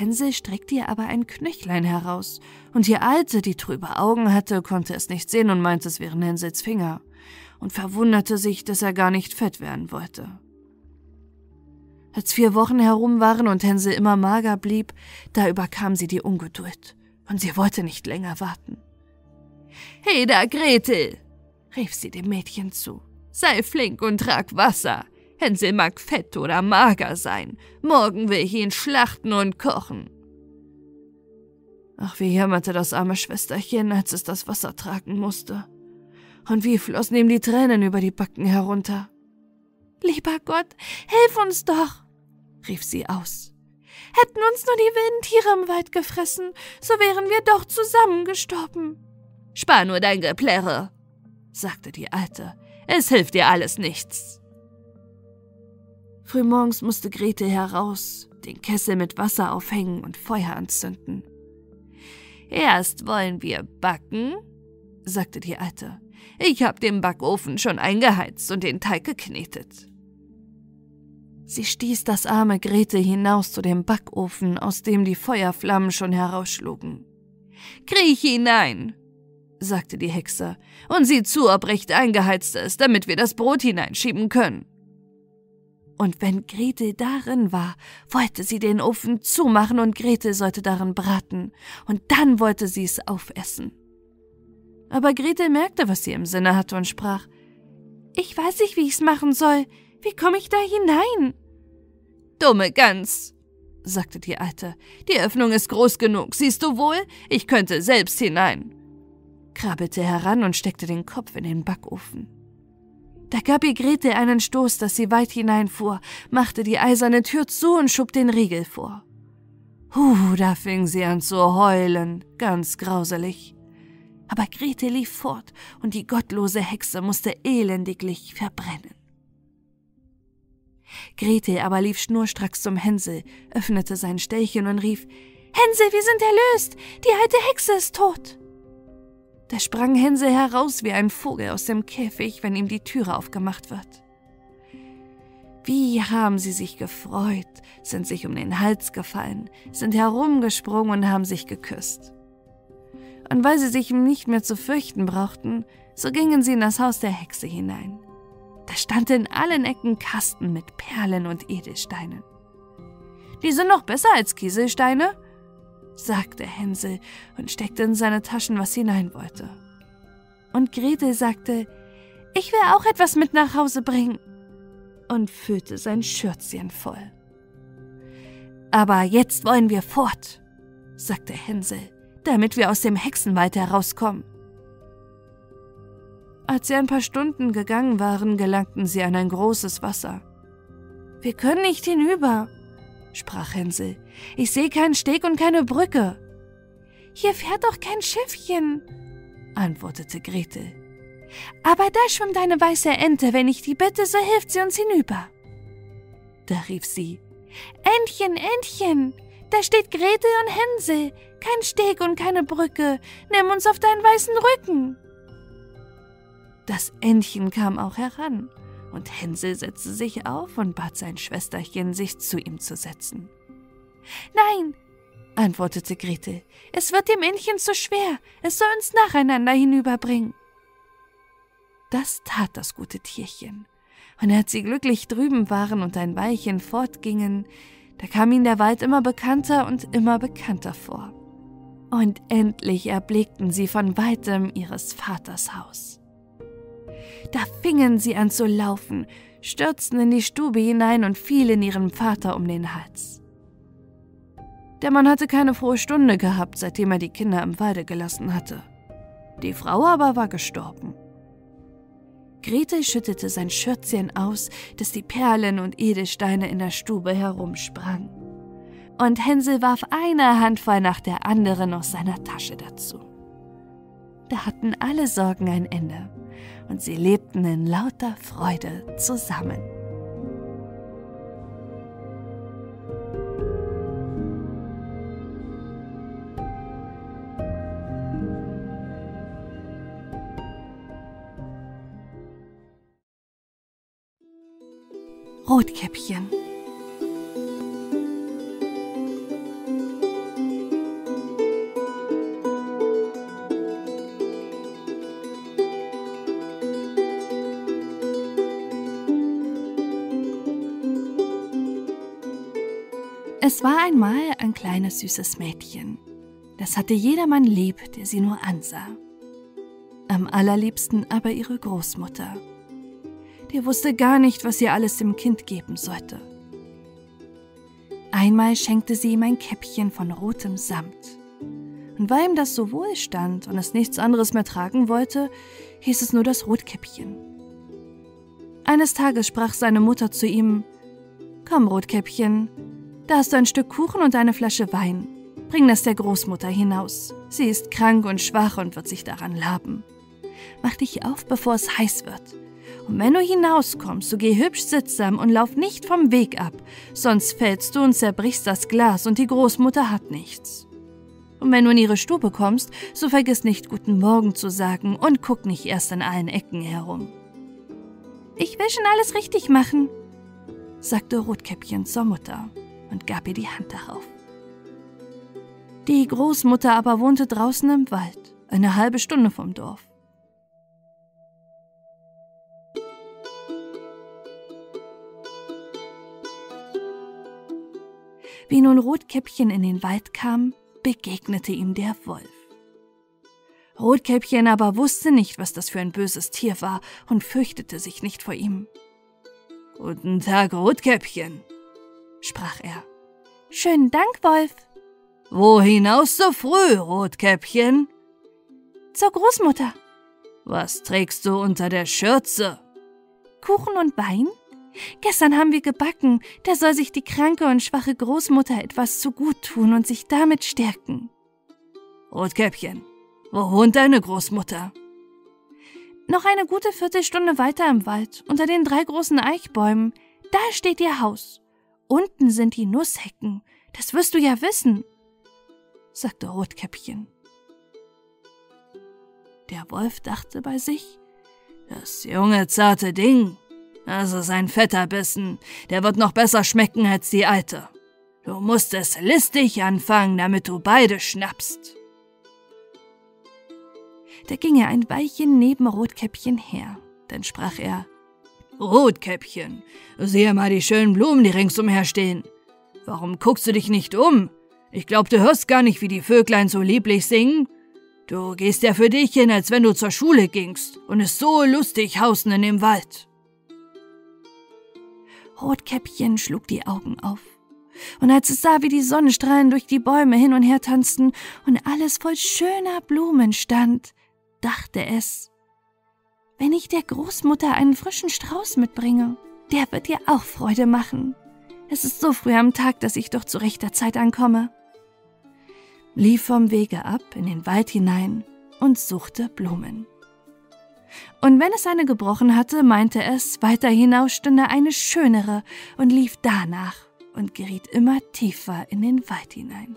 S1: Hänsel streckte ihr aber ein Knöchlein heraus, und die Alte, die trübe Augen hatte, konnte es nicht sehen und meinte, es wären Hänsels Finger, und verwunderte sich, dass er gar nicht fett werden wollte. Als vier Wochen herum waren und Hänsel immer mager blieb, da überkam sie die Ungeduld, und sie wollte nicht länger warten. Hey da, Gretel, rief sie dem Mädchen zu, sei flink und trag Wasser. Hänsel mag fett oder mager sein. Morgen will ich ihn schlachten und kochen. Ach, wie jammerte das arme Schwesterchen, als es das Wasser tragen musste. Und wie flossen ihm die Tränen über die Backen herunter. Lieber Gott, hilf uns doch, rief sie aus. Hätten uns nur die wilden Tiere im Wald gefressen, so wären wir doch zusammengestorben.
S2: Spar nur dein Geplärre, sagte die Alte. Es hilft dir alles nichts.
S1: Frühmorgens musste Grete heraus, den Kessel mit Wasser aufhängen und Feuer anzünden.
S2: Erst wollen wir backen, sagte die Alte. Ich hab den Backofen schon eingeheizt und den Teig geknetet.
S1: Sie stieß das arme Grete hinaus zu dem Backofen, aus dem die Feuerflammen schon herausschlugen.
S2: Kriech hinein, sagte die Hexe, und sieh zu, ob recht eingeheizt ist, damit wir das Brot hineinschieben können.
S1: Und wenn Grete darin war, wollte sie den Ofen zumachen und Grete sollte darin braten, und dann wollte sie es aufessen. Aber Grete merkte, was sie im Sinne hatte und sprach, Ich weiß nicht, wie ich's machen soll. Wie komme ich da hinein?
S2: Dumme Gans, sagte die Alte. Die Öffnung ist groß genug, siehst du wohl? Ich könnte selbst hinein.
S1: Krabbelte heran und steckte den Kopf in den Backofen. Da gab ihr Grete einen Stoß, dass sie weit hineinfuhr, machte die eiserne Tür zu und schob den Riegel vor. Huh, da fing sie an zu heulen, ganz grauselig. Aber Grete lief fort, und die gottlose Hexe musste elendiglich verbrennen. Grete aber lief schnurstracks zum Hänsel, öffnete sein Ställchen und rief Hänsel, wir sind erlöst. Die alte Hexe ist tot. Da sprang Hänsel heraus wie ein Vogel aus dem Käfig, wenn ihm die Türe aufgemacht wird. Wie haben sie sich gefreut, sind sich um den Hals gefallen, sind herumgesprungen und haben sich geküsst. Und weil sie sich nicht mehr zu fürchten brauchten, so gingen sie in das Haus der Hexe hinein. Da stand in allen Ecken Kasten mit Perlen und Edelsteinen. Die sind noch besser als Kieselsteine, sagte Hänsel und steckte in seine Taschen, was hinein wollte. Und Gretel sagte, ich will auch etwas mit nach Hause bringen und füllte sein Schürzchen voll. Aber jetzt wollen wir fort, sagte Hänsel, damit wir aus dem Hexenwald herauskommen. Als sie ein paar Stunden gegangen waren, gelangten sie an ein großes Wasser. Wir können nicht hinüber, sprach Hänsel. Ich sehe keinen Steg und keine Brücke. Hier fährt doch kein Schiffchen, antwortete Gretel. Aber da schwimmt eine weiße Ente, wenn ich die bitte, so hilft sie uns hinüber. Da rief sie, Entchen, Entchen, da steht Gretel und Hänsel, kein Steg und keine Brücke, nimm uns auf deinen weißen Rücken. Das Entchen kam auch heran, und Hänsel setzte sich auf und bat sein Schwesterchen, sich zu ihm zu setzen. Nein, antwortete Gretel, es wird dem Entchen zu schwer, es soll uns nacheinander hinüberbringen. Das tat das gute Tierchen, und als sie glücklich drüben waren und ein Weilchen fortgingen, da kam ihnen der Wald immer bekannter und immer bekannter vor. Und endlich erblickten sie von weitem ihres Vaters Haus. Da fingen sie an zu laufen, stürzten in die Stube hinein und fielen ihrem Vater um den Hals. Der Mann hatte keine frohe Stunde gehabt, seitdem er die Kinder im Walde gelassen hatte. Die Frau aber war gestorben. Gretel schüttete sein Schürzchen aus, dass die Perlen und Edelsteine in der Stube herumsprangen. Und Hänsel warf eine Handvoll nach der anderen aus seiner Tasche dazu. Da hatten alle Sorgen ein Ende und sie lebten in lauter Freude zusammen. Rotkäppchen Es war einmal ein kleines süßes Mädchen. Das hatte jedermann lieb, der sie nur ansah. Am allerliebsten aber ihre Großmutter. Die wusste gar nicht, was ihr alles dem Kind geben sollte. Einmal schenkte sie ihm ein Käppchen von rotem Samt. Und weil ihm das so wohl stand und es nichts anderes mehr tragen wollte, hieß es nur das Rotkäppchen. Eines Tages sprach seine Mutter zu ihm: Komm, Rotkäppchen, Da hast du ein Stück Kuchen und eine Flasche Wein. Bring das der Großmutter hinaus. Sie ist krank und schwach und wird sich daran laben. Mach dich auf, bevor es heiß wird. Und wenn du hinauskommst, so geh hübsch sittsam und lauf nicht vom Weg ab, sonst fällst du und zerbrichst das Glas und die Großmutter hat nichts. Und wenn du in ihre Stube kommst, so vergiss nicht Guten Morgen zu sagen und guck nicht erst an allen Ecken herum. Ich will schon alles richtig machen, sagte Rotkäppchen zur Mutter und gab ihr die Hand darauf. Die Großmutter aber wohnte draußen im Wald, eine halbe Stunde vom Dorf. Wie nun Rotkäppchen in den Wald kam, begegnete ihm der Wolf. Rotkäppchen aber wusste nicht, was das für ein böses Tier war und fürchtete sich nicht vor ihm.
S2: Guten Tag, Rotkäppchen, sprach er.
S1: Schönen Dank, Wolf.
S2: Wo hinaus so früh, Rotkäppchen?
S1: Zur Großmutter.
S2: Was trägst du unter der Schürze?
S1: Kuchen und Wein? Gestern haben wir gebacken, da soll sich die kranke und schwache Großmutter etwas zu gut tun und sich damit stärken.
S2: Rotkäppchen, wo wohnt deine Großmutter?
S1: Noch eine gute Viertelstunde weiter im Wald, unter den drei großen Eichbäumen. Da steht ihr Haus. Unten sind die Nusshecken. Das wirst du ja wissen, sagte Rotkäppchen.
S2: Der Wolf dachte bei sich, das junge, zarte Ding das ist ein fetter Bissen. Der wird noch besser schmecken als die alte. Du musst es listig anfangen, damit du beide schnappst.
S1: Da ging er ein Weilchen neben Rotkäppchen her. Dann sprach er:
S2: Rotkäppchen, sieh mal die schönen Blumen, die ringsumher stehen. Warum guckst du dich nicht um? Ich glaub, du hörst gar nicht, wie die Vöglein so lieblich singen. Du gehst ja für dich hin, als wenn du zur Schule gingst und es so lustig hausen in dem Wald.
S1: Rotkäppchen schlug die Augen auf. Und als es sah, wie die Sonnenstrahlen durch die Bäume hin und her tanzten und alles voll schöner Blumen stand, dachte es, wenn ich der Großmutter einen frischen Strauß mitbringe, der wird ihr auch Freude machen. Es ist so früh am Tag, dass ich doch zu rechter Zeit ankomme. Lief vom Wege ab in den Wald hinein und suchte Blumen. Und wenn es eine gebrochen hatte, meinte es, weiter hinaus stünde eine schönere und lief danach und geriet immer tiefer in den Wald hinein.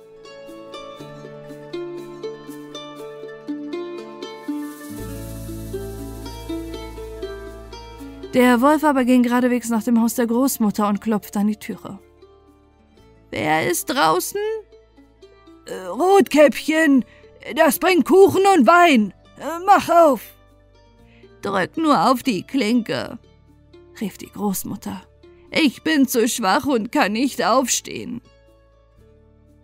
S1: Der Wolf aber ging geradewegs nach dem Haus der Großmutter und klopfte an die Türe.
S2: Wer ist draußen? Äh, Rotkäppchen, das bringt Kuchen und Wein. Äh, mach auf. Drück nur auf die Klinke, rief die Großmutter. Ich bin zu schwach und kann nicht aufstehen.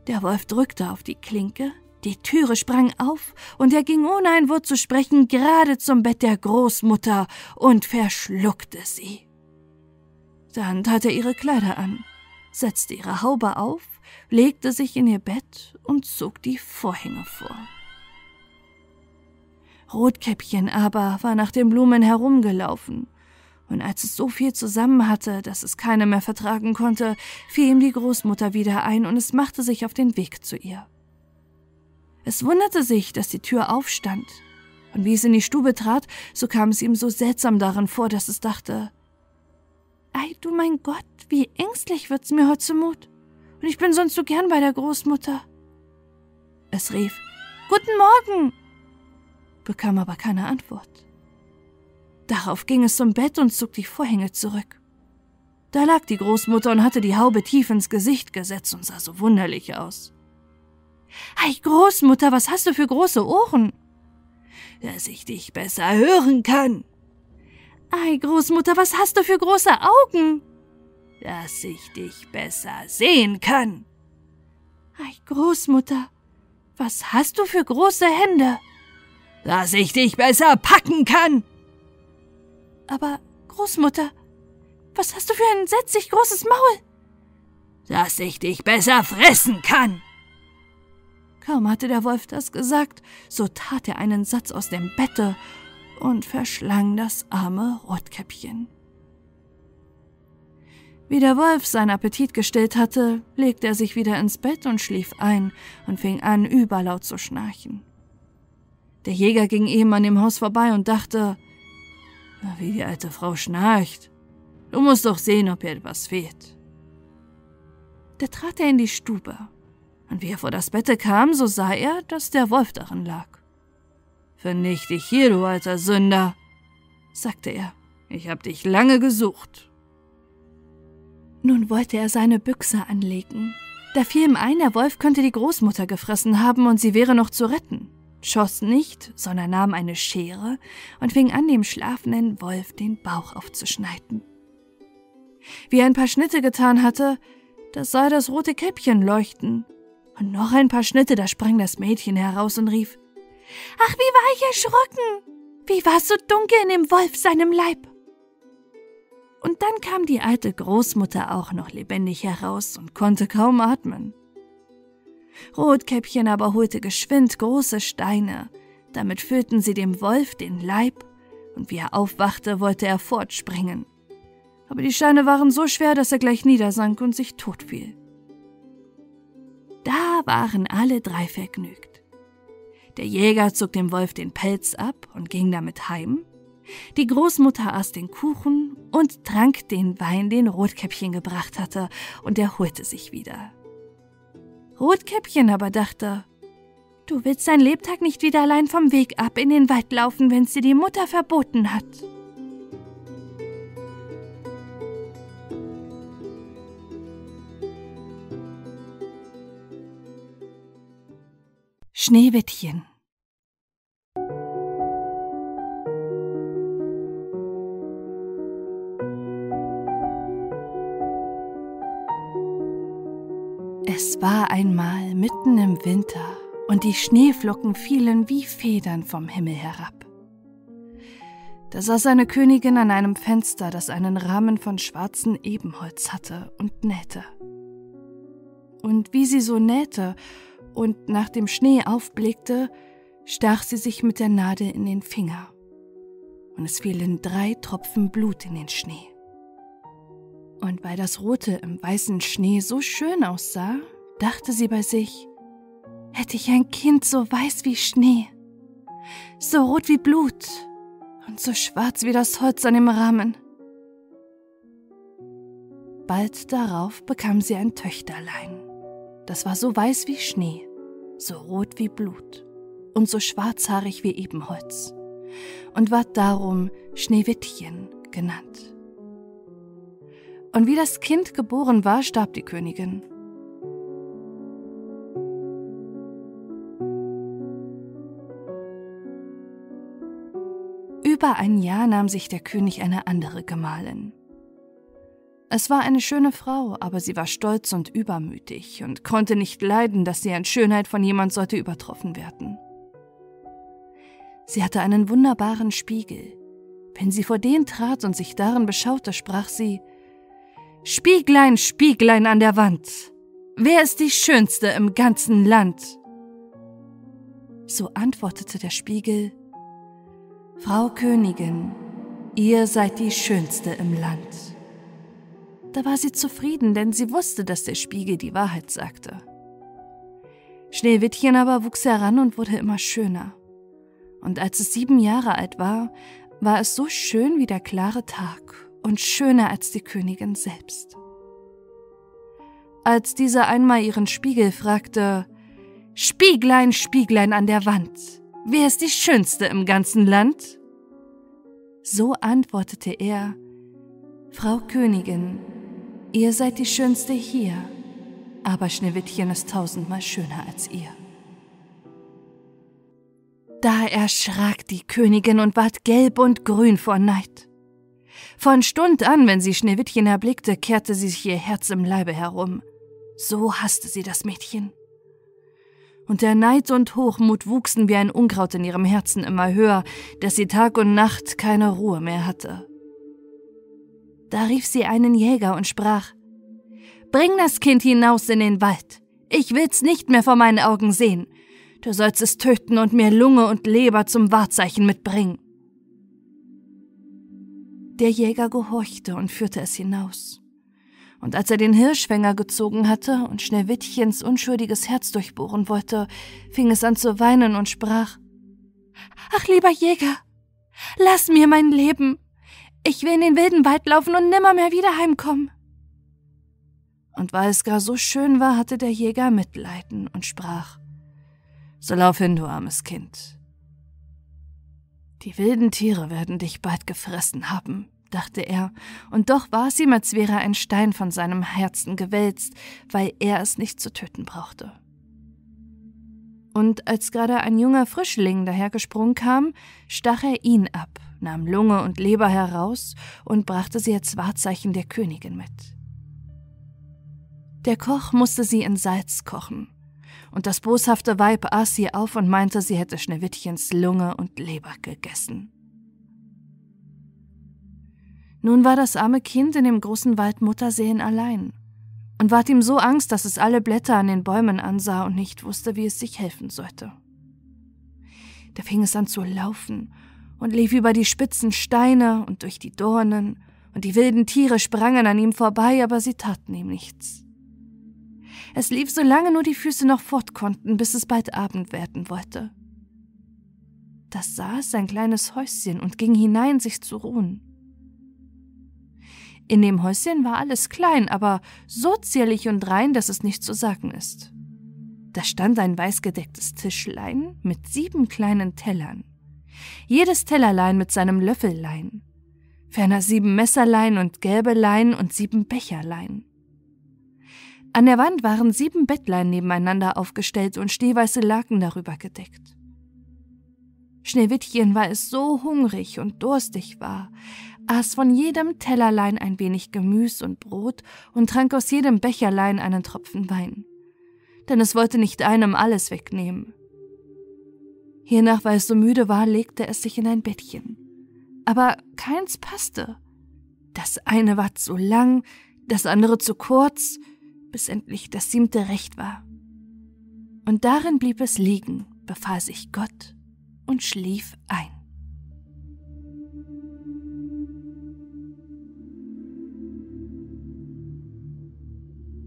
S1: Der Wolf drückte auf die Klinke, die Türe sprang auf, und er ging ohne ein Wort zu sprechen gerade zum Bett der Großmutter und verschluckte sie. Dann tat er ihre Kleider an, setzte ihre Haube auf, legte sich in ihr Bett und zog die Vorhänge vor. Rotkäppchen aber war nach den Blumen herumgelaufen, und als es so viel zusammen hatte, dass es keine mehr vertragen konnte, fiel ihm die Großmutter wieder ein und es machte sich auf den Weg zu ihr. Es wunderte sich, dass die Tür aufstand, und wie es in die Stube trat, so kam es ihm so seltsam darin vor, dass es dachte, Ei, du mein Gott, wie ängstlich wird's mir heute zumut. Und ich bin sonst so gern bei der Großmutter. Es rief, Guten Morgen! Bekam aber keine Antwort. Darauf ging es zum Bett und zog die Vorhänge zurück. Da lag die Großmutter und hatte die Haube tief ins Gesicht gesetzt und sah so wunderlich aus. Ei, Großmutter, was hast du für große Ohren?
S2: Dass ich dich besser hören kann.
S1: Ei, Großmutter, was hast du für große Augen?
S2: Dass ich dich besser sehen kann.
S1: Ei, Großmutter, was hast du für große Hände?
S2: Dass ich dich besser packen kann.
S1: Aber, Großmutter, was hast du für ein entsetzlich großes Maul?
S2: Dass ich dich besser fressen kann.
S1: Kaum hatte der Wolf das gesagt, so tat er einen Satz aus dem Bette und verschlang das arme Rotkäppchen. Wie der Wolf seinen Appetit gestillt hatte, legte er sich wieder ins Bett und schlief ein und fing an, überlaut zu schnarchen. Der Jäger ging eben an dem Haus vorbei und dachte, wie die alte Frau schnarcht. Du musst doch sehen, ob ihr etwas fehlt. Da trat er in die Stube, und wie er vor das Bette kam, so sah er, dass der Wolf darin lag. Vernicht dich hier, du alter Sünder, sagte er. Ich hab dich lange gesucht. Nun wollte er seine Büchse anlegen. Da fiel ihm ein, der Wolf könnte die Großmutter gefressen haben und sie wäre noch zu retten. Schoss nicht, sondern nahm eine Schere und fing an, dem schlafenden Wolf den Bauch aufzuschneiden. Wie er ein paar Schnitte getan hatte, da sah das rote Käppchen leuchten. Und noch ein paar Schnitte, da sprang das Mädchen heraus und rief, Ach, wie war ich erschrocken! Wie war es so dunkel in dem Wolf seinem Leib? Und dann kam die alte Großmutter auch noch lebendig heraus und konnte kaum atmen. Rotkäppchen aber holte geschwind große Steine, damit füllten sie dem Wolf den Leib, und wie er aufwachte, wollte er fortspringen. Aber die Steine waren so schwer, dass er gleich niedersank und sich totfiel. Da waren alle drei vergnügt. Der Jäger zog dem Wolf den Pelz ab und ging damit heim. Die Großmutter aß den Kuchen und trank den Wein, den Rotkäppchen gebracht hatte, und erholte sich wieder. Rotkäppchen aber dachte, du willst dein Lebtag nicht wieder allein vom Weg ab in den Wald laufen, wenn's dir die Mutter verboten hat. Schneewittchen einmal mitten im Winter und die Schneeflocken fielen wie Federn vom Himmel herab. Da saß eine Königin an einem Fenster, das einen Rahmen von schwarzem Ebenholz hatte, und nähte. Und wie sie so nähte und nach dem Schnee aufblickte, stach sie sich mit der Nadel in den Finger, und es fielen drei Tropfen Blut in den Schnee. Und weil das Rote im weißen Schnee so schön aussah, dachte sie bei sich, hätte ich ein Kind so weiß wie Schnee, so rot wie Blut und so schwarz wie das Holz an dem Rahmen. Bald darauf bekam sie ein Töchterlein. Das war so weiß wie Schnee, so rot wie Blut und so schwarzhaarig wie Ebenholz und ward darum Schneewittchen genannt. Und wie das Kind geboren war, starb die Königin. Über ein Jahr nahm sich der König eine andere Gemahlin. Es war eine schöne Frau, aber sie war stolz und übermütig und konnte nicht leiden, dass sie an Schönheit von jemand sollte übertroffen werden. Sie hatte einen wunderbaren Spiegel. Wenn sie vor den trat und sich darin beschaute, sprach sie Spieglein, Spieglein an der Wand, wer ist die Schönste im ganzen Land? So antwortete der Spiegel, Frau Königin, ihr seid die Schönste im Land. Da war sie zufrieden, denn sie wusste, dass der Spiegel die Wahrheit sagte. Schneewittchen aber wuchs heran und wurde immer schöner. Und als es sieben Jahre alt war, war es so schön wie der klare Tag und schöner als die Königin selbst. Als diese einmal ihren Spiegel fragte, Spieglein, Spieglein an der Wand, wer ist die Schönste im ganzen Land? So antwortete er, Frau Königin, ihr seid die Schönste hier, aber Schneewittchen ist tausendmal schöner als ihr. Da erschrak die Königin und ward gelb und grün vor Neid. Von Stund an, wenn sie Schneewittchen erblickte, kehrte sie sich ihr Herz im Leibe herum. So hasste sie das Mädchen. Und der Neid und Hochmut wuchsen wie ein Unkraut in ihrem Herzen immer höher, dass sie Tag und Nacht keine Ruhe mehr hatte. Da rief sie einen Jäger und sprach Bring das Kind hinaus in den Wald. Ich will's nicht mehr vor meinen Augen sehen. Du sollst es töten und mir Lunge und Leber zum Wahrzeichen mitbringen. Der Jäger gehorchte und führte es hinaus. Und als er den Hirschfänger gezogen hatte und Schneewittchens unschuldiges Herz durchbohren wollte, fing es an zu weinen und sprach Ach, lieber Jäger, lass mir mein Leben. Ich will in den wilden Wald laufen und nimmermehr wieder heimkommen. Und weil es gar so schön war, hatte der Jäger Mitleiden und sprach So lauf hin, du armes Kind. Die wilden Tiere werden dich bald gefressen haben, dachte er, und doch war es ihm, als wäre ein Stein von seinem Herzen gewälzt, weil er es nicht zu töten brauchte. Und als gerade ein junger Frischling dahergesprungen kam, stach er ihn ab, nahm Lunge und Leber heraus und brachte sie als Wahrzeichen der Königin mit. Der Koch musste sie in Salz kochen, und das boshafte Weib aß sie auf und meinte, sie hätte Schneewittchens Lunge und Leber gegessen. Nun war das arme Kind in dem großen Wald Mutterseen allein und ward ihm so Angst, dass es alle Blätter an den Bäumen ansah und nicht wusste, wie es sich helfen sollte. Da fing es an zu laufen und lief über die spitzen Steine und durch die Dornen, und die wilden Tiere sprangen an ihm vorbei, aber sie taten ihm nichts. Es lief, solange nur die Füße noch fort konnten, bis es bald Abend werden wollte. Da sah es ein kleines Häuschen und ging hinein, sich zu ruhen. In dem Häuschen war alles klein, aber so zierlich und rein, dass es nicht zu sagen ist. Da stand ein weißgedecktes Tischlein mit sieben kleinen Tellern. Jedes Tellerlein mit seinem Löffellein. Ferner sieben Messerlein und Gäbelein und sieben Becherlein. An der Wand waren sieben Bettlein nebeneinander aufgestellt und schneeweiße Laken darüber gedeckt. Schneewittchen war es so hungrig und durstig war, aß von jedem Tellerlein ein wenig Gemüs und Brot und trank aus jedem Becherlein einen Tropfen Wein. Denn es wollte nicht einem alles wegnehmen. Hiernach, weil es so müde war, legte es sich in ein Bettchen. Aber keins passte. Das eine war zu lang, das andere zu kurz, bis endlich das siebte recht war. Und darin blieb es liegen, befahl sich Gott und schlief ein.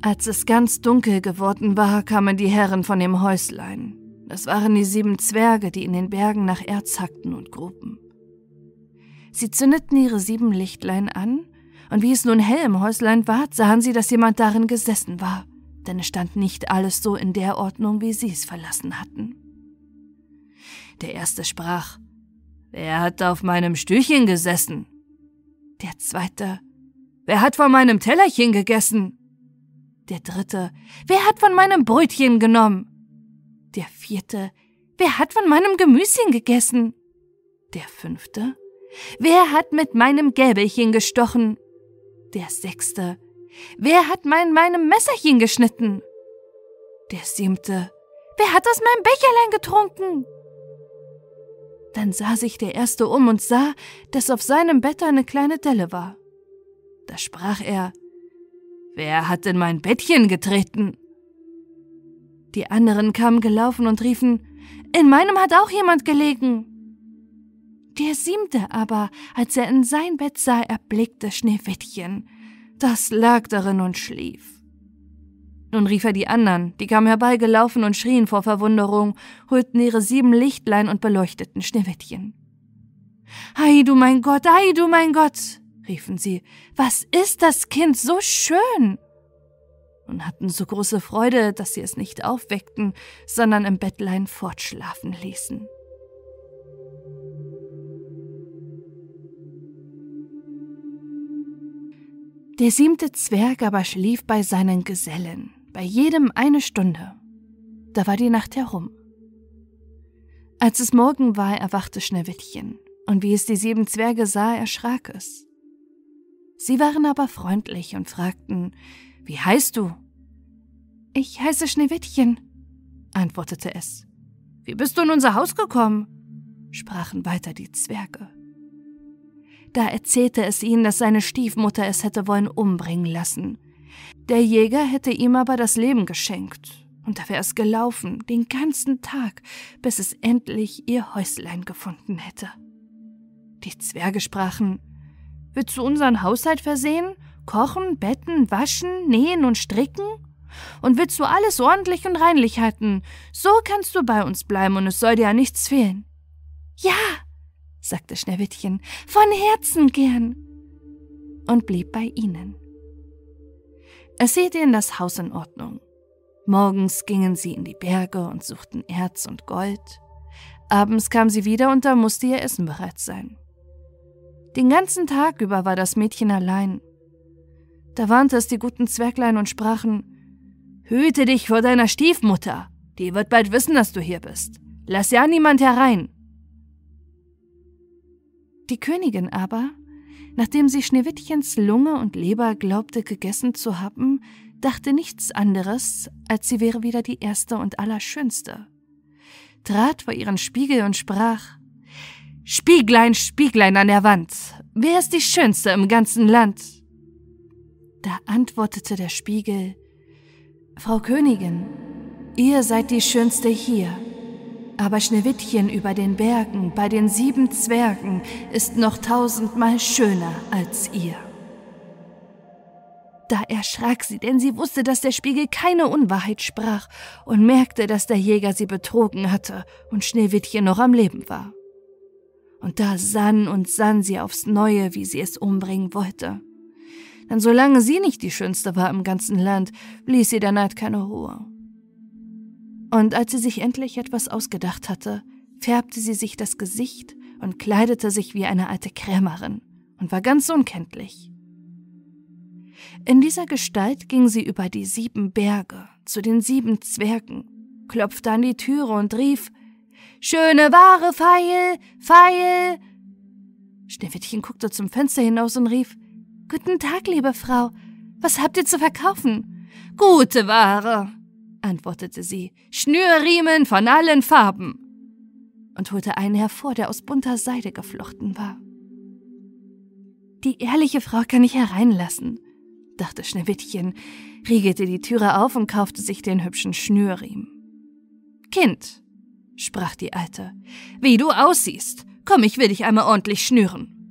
S1: Als es ganz dunkel geworden war, kamen die Herren von dem Häuslein. Das waren die sieben Zwerge, die in den Bergen nach Erz hackten und gruben. Sie zündeten ihre sieben Lichtlein an, und wie es nun hell im Häuslein war, sahen sie, dass jemand darin gesessen war, denn es stand nicht alles so in der Ordnung, wie sie es verlassen hatten. Der erste sprach, Wer hat auf meinem Stühlchen gesessen? Der zweite, Wer hat von meinem Tellerchen gegessen? Der dritte, wer hat von meinem Brötchen genommen? Der vierte, wer hat von meinem Gemüschen gegessen? Der fünfte, wer hat mit meinem Gäbelchen gestochen? Der sechste, wer hat mein meinem Messerchen geschnitten? Der siebte, wer hat aus meinem Becherlein getrunken? Dann sah sich der erste um und sah, dass auf seinem Bett eine kleine Delle war. Da sprach er, Wer hat in mein Bettchen getreten? Die anderen kamen gelaufen und riefen, in meinem hat auch jemand gelegen. Der siebte aber, als er in sein Bett sah, erblickte Schneewittchen. Das lag darin und schlief. Nun rief er die anderen, die kamen herbeigelaufen und schrien vor Verwunderung, holten ihre sieben Lichtlein und beleuchteten Schneewittchen. Ei, du mein Gott, ei, du mein Gott, riefen sie, was ist das Kind so schön? Und hatten so große Freude, dass sie es nicht aufweckten, sondern im Bettlein fortschlafen ließen. Der siebte Zwerg aber schlief bei seinen Gesellen, bei jedem eine Stunde. Da war die Nacht herum. Als es Morgen war, erwachte Schneewittchen, und wie es die sieben Zwerge sah, erschrak es. Sie waren aber freundlich und fragten, Wie heißt du? Ich heiße Schneewittchen, antwortete es. Wie bist du in unser Haus gekommen? sprachen weiter die Zwerge. Da erzählte es ihnen, dass seine Stiefmutter es hätte wollen umbringen lassen. Der Jäger hätte ihm aber das Leben geschenkt, und da wäre es gelaufen, den ganzen Tag, bis es endlich ihr Häuslein gefunden hätte. Die Zwerge sprachen, Willst du unseren Haushalt versehen? Kochen, betten, waschen, nähen und stricken? Und willst du alles ordentlich und reinlich halten, so kannst du bei uns bleiben und es soll dir ja nichts fehlen. Ja, sagte Schneewittchen, von Herzen gern. Und blieb bei ihnen. Es hielt ihnen das Haus in Ordnung. Morgens gingen sie in die Berge und suchten Erz und Gold. Abends kam sie wieder und da musste ihr Essen bereit sein. Den ganzen Tag über war das Mädchen allein. Da warnte es die guten Zwerglein und sprachen Hüte dich vor deiner Stiefmutter, die wird bald wissen, dass du hier bist. Lass ja niemand herein. Die Königin aber, nachdem sie Schneewittchens Lunge und Leber glaubte gegessen zu haben, dachte nichts anderes, als sie wäre wieder die erste und allerschönste, trat vor ihren Spiegel und sprach Spieglein, Spieglein an der Wand, wer ist die Schönste im ganzen Land? Da antwortete der Spiegel Frau Königin, ihr seid die Schönste hier, aber Schneewittchen über den Bergen bei den sieben Zwergen ist noch tausendmal schöner als ihr. Da erschrak sie, denn sie wusste, dass der Spiegel keine Unwahrheit sprach und merkte, dass der Jäger sie betrogen hatte und Schneewittchen noch am Leben war. Und da sann und sann sie aufs Neue, wie sie es umbringen wollte denn solange sie nicht die Schönste war im ganzen Land, ließ sie der Neid keine Ruhe. Und als sie sich endlich etwas ausgedacht hatte, färbte sie sich das Gesicht und kleidete sich wie eine alte Krämerin und war ganz unkenntlich. In dieser Gestalt ging sie über die sieben Berge zu den sieben Zwergen, klopfte an die Türe und rief Schöne Ware, Pfeil, Pfeil. Schneewittchen guckte zum Fenster hinaus und rief Guten Tag, liebe Frau. Was habt ihr zu verkaufen? Gute Ware, antwortete sie. Schnürriemen von allen Farben. Und holte einen hervor, der aus bunter Seide geflochten war. Die ehrliche Frau kann ich hereinlassen, dachte Schneewittchen, riegelte die Türe auf und kaufte sich den hübschen Schnürriemen. Kind, sprach die Alte, wie du aussiehst. Komm, ich will dich einmal ordentlich schnüren.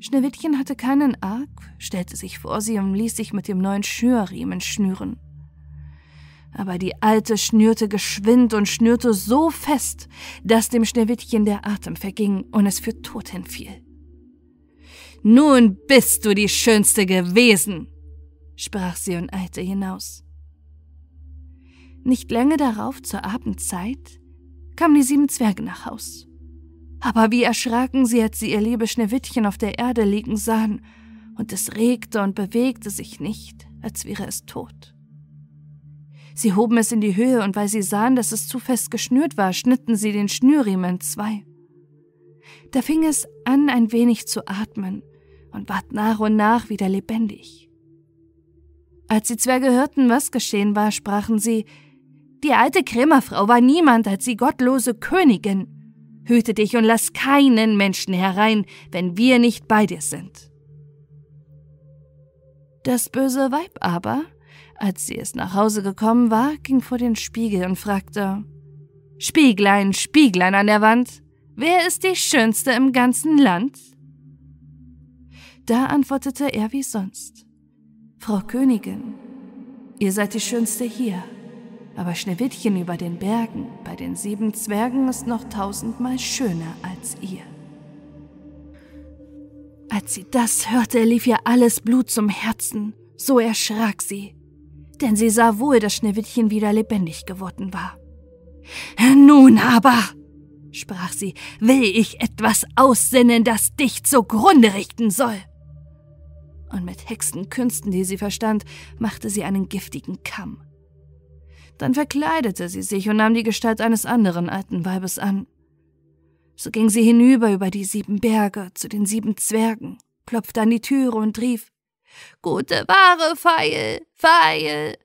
S1: Schneewittchen hatte keinen Arg, stellte sich vor sie und ließ sich mit dem neuen Schnürriemen schnüren. Aber die Alte schnürte geschwind und schnürte so fest, dass dem Schneewittchen der Atem verging und es für tot hinfiel. Nun bist du die Schönste gewesen, sprach sie und eilte hinaus. Nicht lange darauf zur Abendzeit kamen die sieben Zwerge nach Haus. Aber wie erschraken sie, als sie ihr liebes Schneewittchen auf der Erde liegen sahen, und es regte und bewegte sich nicht, als wäre es tot. Sie hoben es in die Höhe, und weil sie sahen, dass es zu fest geschnürt war, schnitten sie den Schnürriemen zwei. Da fing es an, ein wenig zu atmen und ward nach und nach wieder lebendig. Als die Zwerge hörten, was geschehen war, sprachen sie, die alte Krämerfrau war niemand als die gottlose Königin. Hüte dich und lass keinen Menschen herein, wenn wir nicht bei dir sind. Das böse Weib aber, als sie es nach Hause gekommen war, ging vor den Spiegel und fragte Spieglein, Spieglein an der Wand, wer ist die Schönste im ganzen Land? Da antwortete er wie sonst Frau Königin, ihr seid die Schönste hier aber Schneewittchen über den Bergen bei den sieben Zwergen ist noch tausendmal schöner als ihr. Als sie das hörte, lief ihr alles Blut zum Herzen, so erschrak sie, denn sie sah wohl, dass Schneewittchen wieder lebendig geworden war. Nun aber, sprach sie, will ich etwas aussinnen, das dich zugrunde richten soll. Und mit Hexenkünsten, die sie verstand, machte sie einen giftigen Kamm dann verkleidete sie sich und nahm die Gestalt eines anderen alten Weibes an. So ging sie hinüber über die sieben Berge zu den sieben Zwergen, klopfte an die Türe und rief Gute Ware, Pfeil, Pfeil.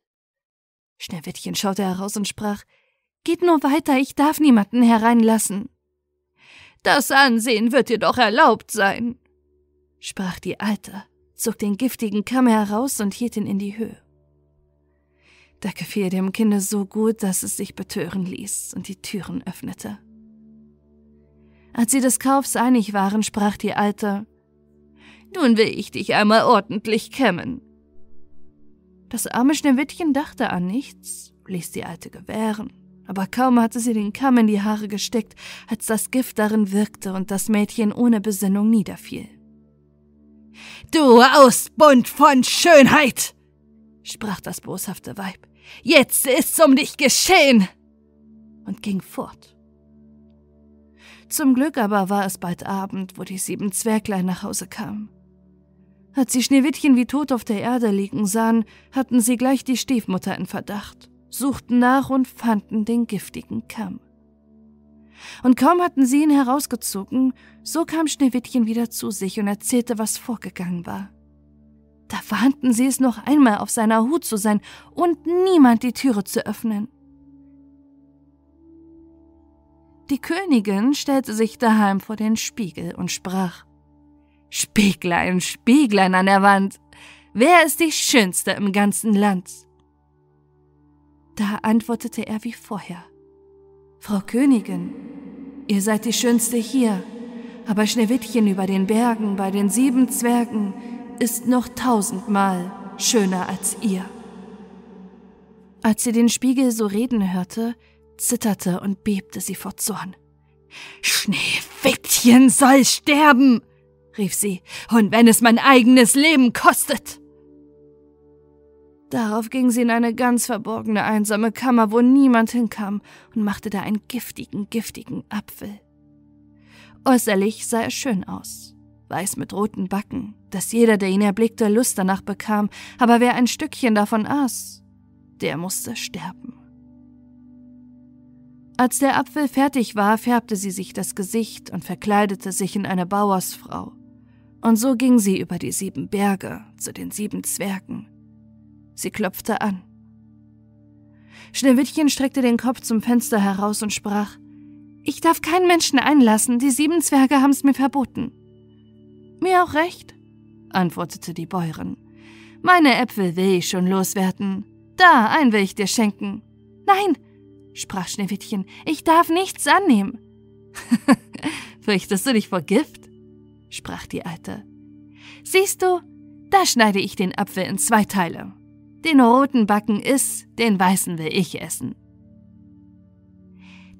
S1: Schneewittchen schaute heraus und sprach Geht nur weiter, ich darf niemanden hereinlassen. Das Ansehen wird dir doch erlaubt sein, sprach die Alte, zog den giftigen Kamm heraus und hielt ihn in die Höhe. Da gefiel dem Kinde so gut, dass es sich betören ließ und die Türen öffnete. Als sie des Kaufs einig waren, sprach die Alte
S2: Nun will ich dich einmal ordentlich kämmen.
S1: Das arme Schneewittchen dachte an nichts, ließ die Alte gewähren. Aber kaum hatte sie den Kamm in die Haare gesteckt, als das Gift darin wirkte und das Mädchen ohne Besinnung niederfiel.
S2: Du Ausbund von Schönheit! sprach das boshafte Weib. Jetzt ist's um dich geschehen! und ging fort.
S1: Zum Glück aber war es bald Abend, wo die sieben Zwerglein nach Hause kamen. Als sie Schneewittchen wie tot auf der Erde liegen sahen, hatten sie gleich die Stiefmutter in Verdacht, suchten nach und fanden den giftigen Kamm. Und kaum hatten sie ihn herausgezogen, so kam Schneewittchen wieder zu sich und erzählte, was vorgegangen war. Da warnten sie es noch einmal, auf seiner Hut zu sein und niemand die Türe zu öffnen. Die Königin stellte sich daheim vor den Spiegel und sprach Spieglein, Spieglein an der Wand, wer ist die Schönste im ganzen Land? Da antwortete er wie vorher Frau Königin, ihr seid die Schönste hier, aber Schneewittchen über den Bergen bei den sieben Zwergen ist noch tausendmal schöner als ihr. Als sie den Spiegel so reden hörte, zitterte und bebte sie vor Zorn.
S2: Schneewittchen soll sterben, rief sie, und wenn es mein eigenes Leben kostet.
S1: Darauf ging sie in eine ganz verborgene, einsame Kammer, wo niemand hinkam, und machte da einen giftigen, giftigen Apfel. Äußerlich sah er schön aus, weiß mit roten Backen, dass jeder, der ihn erblickte, Lust danach bekam, aber wer ein Stückchen davon aß, der musste sterben. Als der Apfel fertig war, färbte sie sich das Gesicht und verkleidete sich in eine Bauersfrau. Und so ging sie über die sieben Berge zu den sieben Zwergen. Sie klopfte an. Schneewittchen streckte den Kopf zum Fenster heraus und sprach Ich darf keinen Menschen einlassen, die sieben Zwerge haben's mir verboten. Mir auch recht, antwortete die Bäuerin. Meine Äpfel will ich schon loswerden. Da, ein will ich dir schenken. Nein, sprach Schneewittchen, ich darf nichts annehmen. Fürchtest du dich vor Gift? sprach die Alte. Siehst du, da schneide ich den Apfel in zwei Teile. Den roten Backen iss, den weißen will ich essen.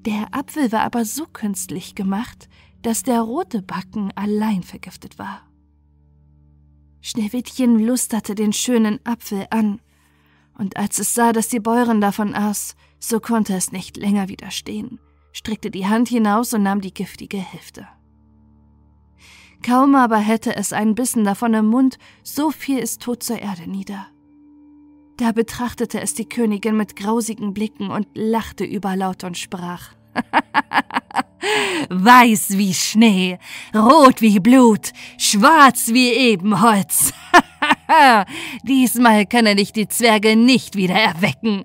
S1: Der Apfel war aber so künstlich gemacht, dass der rote Backen allein vergiftet war. Schneewittchen lusterte den schönen Apfel an, und als es sah, dass die Bäuerin davon aß, so konnte es nicht länger widerstehen, streckte die Hand hinaus und nahm die giftige Hälfte. Kaum aber hätte es einen Bissen davon im Mund, so fiel es tot zur Erde nieder. Da betrachtete es die Königin mit grausigen Blicken und lachte überlaut und sprach
S2: Weiß wie Schnee, rot wie Blut, schwarz wie Ebenholz. Diesmal können dich die Zwerge nicht wieder erwecken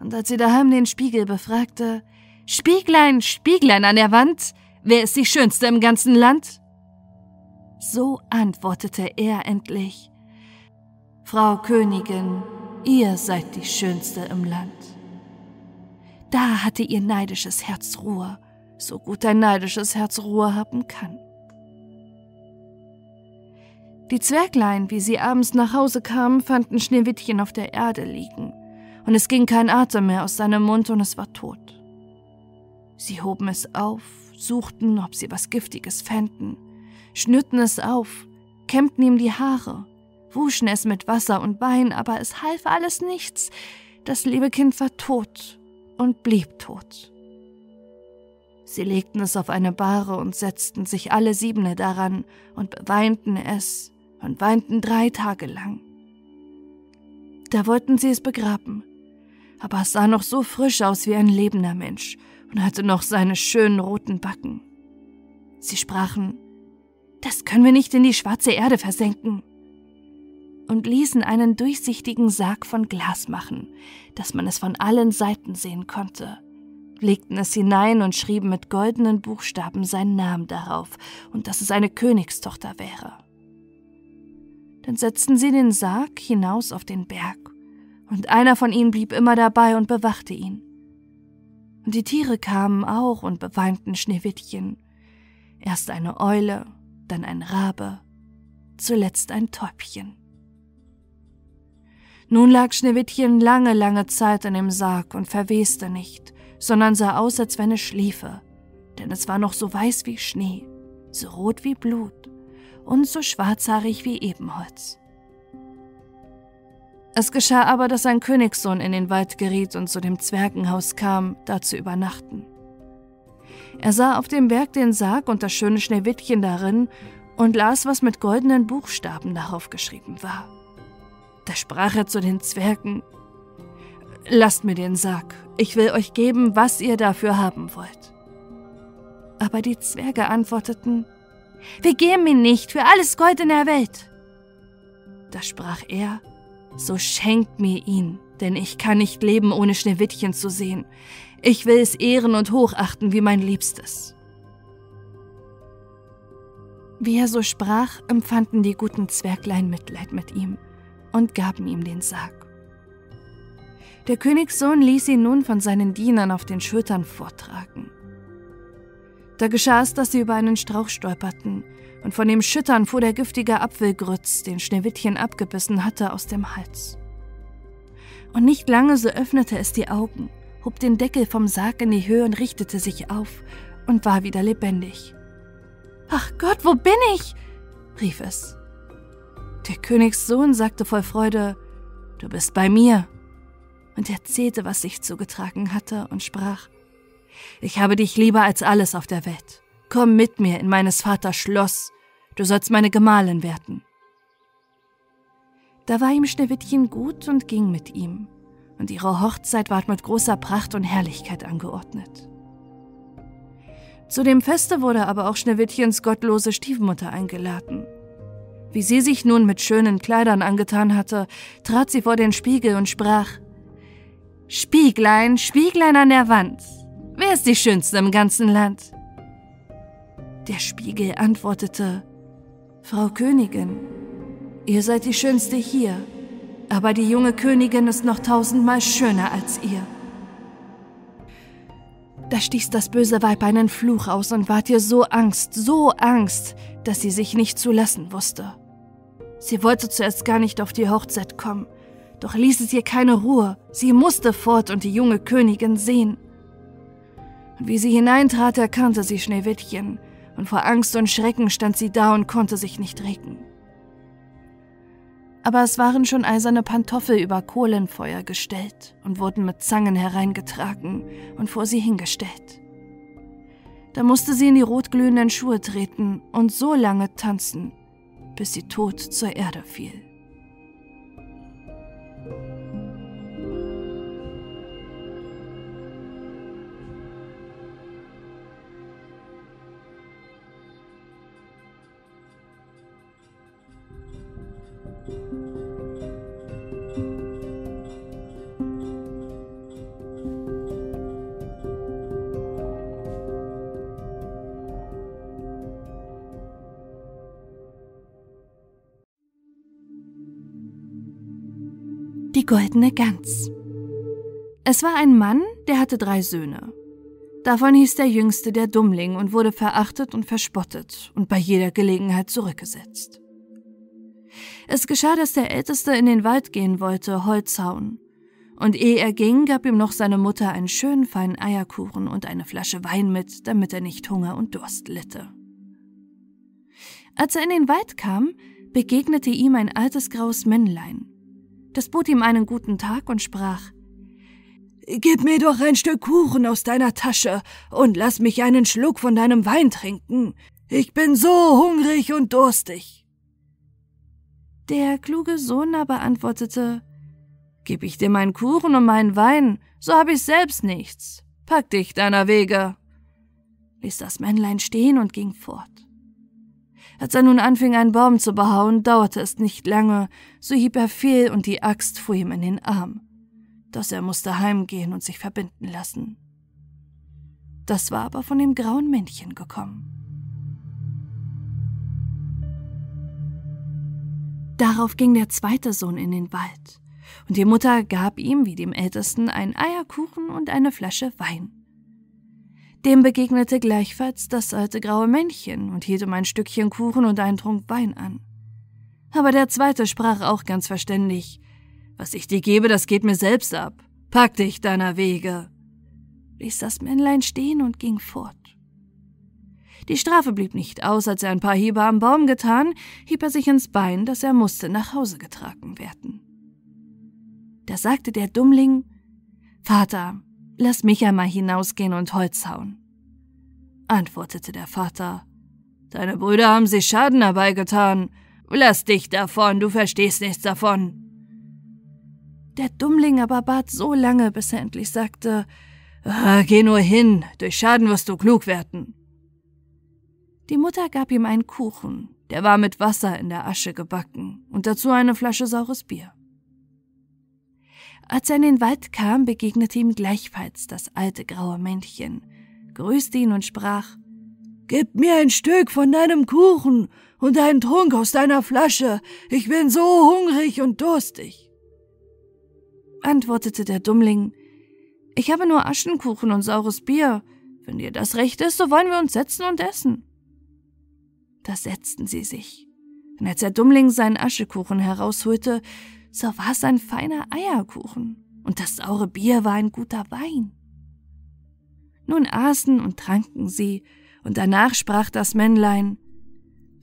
S1: und als sie daheim den Spiegel befragte, Spieglein, Spieglein an der Wand, wer ist die Schönste im ganzen Land? So antwortete er endlich, Frau Königin, ihr seid die Schönste im Land. Da hatte ihr neidisches Herz Ruhe, so gut ein neidisches Herz Ruhe haben kann. Die Zwerglein, wie sie abends nach Hause kamen, fanden Schneewittchen auf der Erde liegen und es ging kein Atem mehr aus seinem Mund und es war tot. Sie hoben es auf, suchten, ob sie was Giftiges fänden, schnürten es auf, kämmten ihm die Haare, wuschen es mit Wasser und Wein, aber es half alles nichts. Das liebe Kind war tot und blieb tot. Sie legten es auf eine Bahre und setzten sich alle Siebene daran und beweinten es und weinten drei Tage lang. Da wollten sie es begraben, aber es sah noch so frisch aus wie ein lebender Mensch und hatte noch seine schönen roten Backen. Sie sprachen, das können wir nicht in die schwarze Erde versenken, und ließen einen durchsichtigen Sarg von Glas machen, dass man es von allen Seiten sehen konnte, legten es hinein und schrieben mit goldenen Buchstaben seinen Namen darauf und dass es eine Königstochter wäre. Dann setzten sie den Sarg hinaus auf den Berg und einer von ihnen blieb immer dabei und bewachte ihn. Und die Tiere kamen auch und beweinten Schneewittchen. Erst eine Eule, dann ein Rabe, zuletzt ein Täubchen. Nun lag Schneewittchen lange, lange Zeit in dem Sarg und verweste nicht, sondern sah aus, als wenn es schliefe, denn es war noch so weiß wie Schnee, so rot wie Blut und so schwarzhaarig wie Ebenholz. Es geschah aber, dass ein Königssohn in den Wald geriet und zu dem Zwergenhaus kam, da zu übernachten. Er sah auf dem Berg den Sarg und das schöne Schneewittchen darin und las, was mit goldenen Buchstaben darauf geschrieben war. Da sprach er zu den Zwergen, Lasst mir den Sarg, ich will euch geben, was ihr dafür haben wollt. Aber die Zwerge antworteten, Wir geben ihn nicht für alles Gold in der Welt. Da sprach er, So schenkt mir ihn, denn ich kann nicht leben, ohne Schneewittchen zu sehen. Ich will es ehren und hochachten wie mein Liebstes. Wie er so sprach, empfanden die guten Zwerglein Mitleid mit ihm und gaben ihm den Sarg. Der Königssohn ließ ihn nun von seinen Dienern auf den Schultern vortragen. Da geschah es, dass sie über einen Strauch stolperten, und von dem Schüttern fuhr der giftige Apfelgrütz, den Schneewittchen abgebissen hatte, aus dem Hals. Und nicht lange so öffnete es die Augen, hob den Deckel vom Sarg in die Höhe und richtete sich auf und war wieder lebendig. Ach Gott, wo bin ich? rief es. Der Königssohn sagte voll Freude, Du bist bei mir. Und erzählte, was sich zugetragen hatte, und sprach, Ich habe dich lieber als alles auf der Welt. Komm mit mir in meines Vaters Schloss, du sollst meine Gemahlin werden. Da war ihm Schneewittchen gut und ging mit ihm, und ihre Hochzeit ward mit großer Pracht und Herrlichkeit angeordnet. Zu dem Feste wurde aber auch Schneewittchens gottlose Stiefmutter eingeladen. Wie sie sich nun mit schönen Kleidern angetan hatte, trat sie vor den Spiegel und sprach Spieglein, Spieglein an der Wand, wer ist die Schönste im ganzen Land? Der Spiegel antwortete Frau Königin, ihr seid die Schönste hier, aber die junge Königin ist noch tausendmal schöner als ihr. Da stieß das böse Weib einen Fluch aus und ward ihr so Angst, so Angst, dass sie sich nicht zu lassen wusste. Sie wollte zuerst gar nicht auf die Hochzeit kommen, doch ließ es ihr keine Ruhe, sie musste fort und die junge Königin sehen. Und wie sie hineintrat, erkannte sie Schneewittchen, und vor Angst und Schrecken stand sie da und konnte sich nicht regen. Aber es waren schon eiserne Pantoffel über Kohlenfeuer gestellt und wurden mit Zangen hereingetragen und vor sie hingestellt. Da musste sie in die rotglühenden Schuhe treten und so lange tanzen, bis sie tot zur Erde fiel. Die goldene Gans. Es war ein Mann, der hatte drei Söhne. Davon hieß der jüngste der Dummling und wurde verachtet und verspottet und bei jeder Gelegenheit zurückgesetzt. Es geschah, dass der Älteste in den Wald gehen wollte, Holz hauen. Und ehe er ging, gab ihm noch seine Mutter einen schönen feinen Eierkuchen und eine Flasche Wein mit, damit er nicht Hunger und Durst litte. Als er in den Wald kam, begegnete ihm ein altes graues Männlein, das bot ihm einen guten Tag und sprach Gib mir doch ein Stück Kuchen aus deiner Tasche und lass mich einen Schluck von deinem Wein trinken. Ich bin so hungrig und durstig. Der kluge Sohn aber antwortete Gib ich dir meinen Kuchen und meinen Wein, so hab ich selbst nichts. Pack dich deiner Wege. Ließ das Männlein stehen und ging fort. Als er nun anfing, einen Baum zu behauen, dauerte es nicht lange, so hieb er fehl und die Axt fuhr ihm in den Arm. Dass er musste heimgehen und sich verbinden lassen. Das war aber von dem grauen Männchen gekommen. Darauf ging der zweite Sohn in den Wald, und die Mutter gab ihm, wie dem Ältesten, einen Eierkuchen und eine Flasche Wein. Dem begegnete gleichfalls das alte graue Männchen und hielt um ein Stückchen Kuchen und einen Trunk Wein an. Aber der zweite sprach auch ganz verständig. Was ich dir gebe, das geht mir selbst ab. Pack dich deiner Wege. Ließ das Männlein stehen und ging fort. Die Strafe blieb nicht aus, als er ein paar Hiebe am Baum getan, hieb er sich ins Bein, dass er musste nach Hause getragen werden. Da sagte der Dummling, Vater, lass mich einmal hinausgehen und Holz hauen. Antwortete der Vater, Deine Brüder haben sich Schaden herbeigetan. Lass dich davon, du verstehst nichts davon. Der Dummling aber bat so lange, bis er endlich sagte, ah, Geh nur hin, durch Schaden wirst du klug werden. Die Mutter gab ihm einen Kuchen, der war mit Wasser in der Asche gebacken und dazu eine Flasche saures Bier. Als er in den Wald kam, begegnete ihm gleichfalls das alte graue Männchen, grüßte ihn und sprach Gib mir ein Stück von deinem Kuchen und einen Trunk aus deiner Flasche, ich bin so hungrig und durstig. Antwortete der Dummling Ich habe nur Aschenkuchen und saures Bier. Wenn dir das recht ist, so wollen wir uns setzen und essen. Da setzten sie sich. Und als der Dummling seinen Aschekuchen herausholte, so war es ein feiner Eierkuchen, und das saure Bier war ein guter Wein. Nun aßen und tranken sie, und danach sprach das Männlein,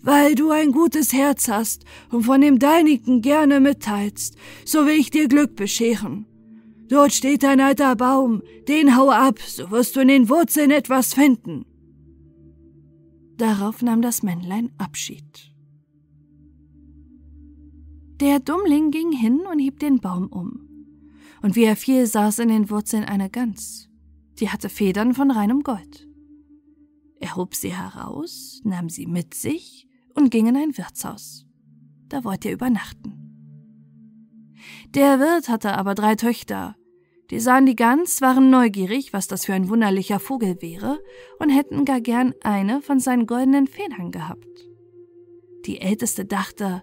S1: weil du ein gutes Herz hast und von dem deinigen gerne mitteilst, so will ich dir Glück bescheren. Dort steht ein alter Baum, den hau ab, so wirst du in den Wurzeln etwas finden. Darauf nahm das Männlein Abschied. Der Dummling ging hin und hieb den Baum um. Und wie er fiel, saß in den Wurzeln eine Gans. Die hatte Federn von reinem Gold. Er hob sie heraus, nahm sie mit sich und ging in ein Wirtshaus. Da wollte er übernachten. Der Wirt hatte aber drei Töchter. Die sahen die Gans, waren neugierig, was das für ein wunderlicher Vogel wäre, und hätten gar gern eine von seinen goldenen Federn gehabt. Die Älteste dachte,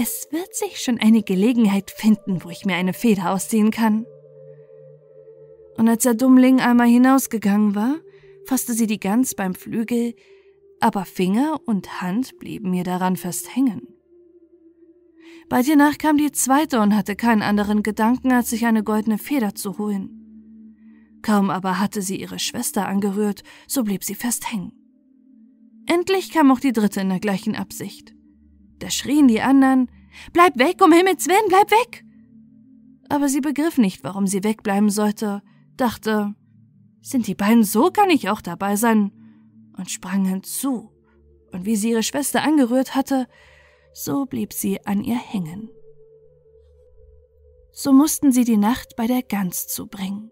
S1: es wird sich schon eine Gelegenheit finden, wo ich mir eine Feder ausziehen kann. Und als der Dummling einmal hinausgegangen war, fasste sie die Gans beim Flügel, aber Finger und Hand blieben mir daran fest hängen. Bald hiernach kam die zweite und hatte keinen anderen Gedanken, als sich eine goldene Feder zu holen. Kaum aber hatte sie ihre Schwester angerührt, so blieb sie fest hängen. Endlich kam auch die dritte in der gleichen Absicht. Da schrien die anderen, Bleib weg, um Himmels Willen, bleib weg! Aber sie begriff nicht, warum sie wegbleiben sollte, dachte, sind die beiden so, kann ich auch dabei sein, und sprang hinzu. Und wie sie ihre Schwester angerührt hatte, so blieb sie an ihr hängen. So mussten sie die Nacht bei der Gans zubringen.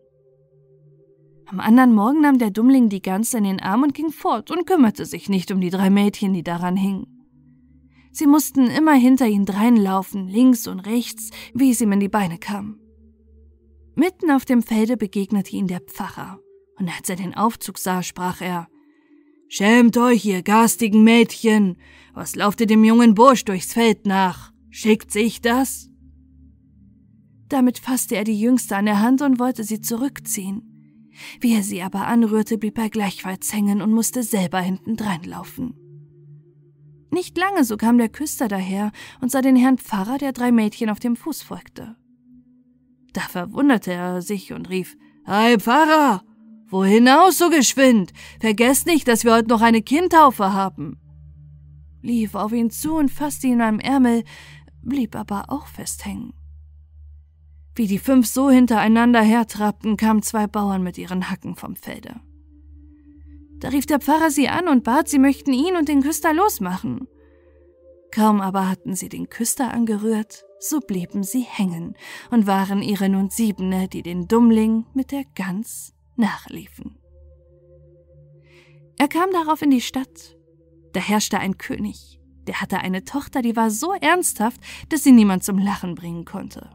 S1: Am anderen Morgen nahm der Dummling die Gans in den Arm und ging fort und kümmerte sich nicht um die drei Mädchen, die daran hingen. Sie mussten immer hinter ihn dreinlaufen, links und rechts, wie es ihm in die Beine kam. Mitten auf dem Felde begegnete ihn der Pfarrer, und als er den Aufzug sah, sprach er Schämt euch, ihr garstigen Mädchen, was lauft ihr dem jungen Bursch durchs Feld nach? Schickt sich das? Damit fasste er die Jüngste an der Hand und wollte sie zurückziehen. Wie er sie aber anrührte, blieb er gleichfalls hängen und musste selber hinten dreinlaufen. Nicht lange, so kam der Küster daher und sah den Herrn Pfarrer, der drei Mädchen auf dem Fuß folgte. Da verwunderte er sich und rief, Hey Pfarrer, wohin aus so geschwind? Vergesst nicht, dass wir heute noch eine Kindtaufe haben. Lief auf ihn zu und fasste ihn am Ärmel, blieb aber auch festhängen. Wie die fünf so hintereinander hertrabten, kamen zwei Bauern mit ihren Hacken vom Felde. Da rief der Pfarrer sie an und bat, sie möchten ihn und den Küster losmachen. Kaum aber hatten sie den Küster angerührt, so blieben sie hängen und waren ihre nun Siebene, die den Dummling mit der Gans nachliefen. Er kam darauf in die Stadt. Da herrschte ein König, der hatte eine Tochter, die war so ernsthaft, dass sie niemand zum Lachen bringen konnte.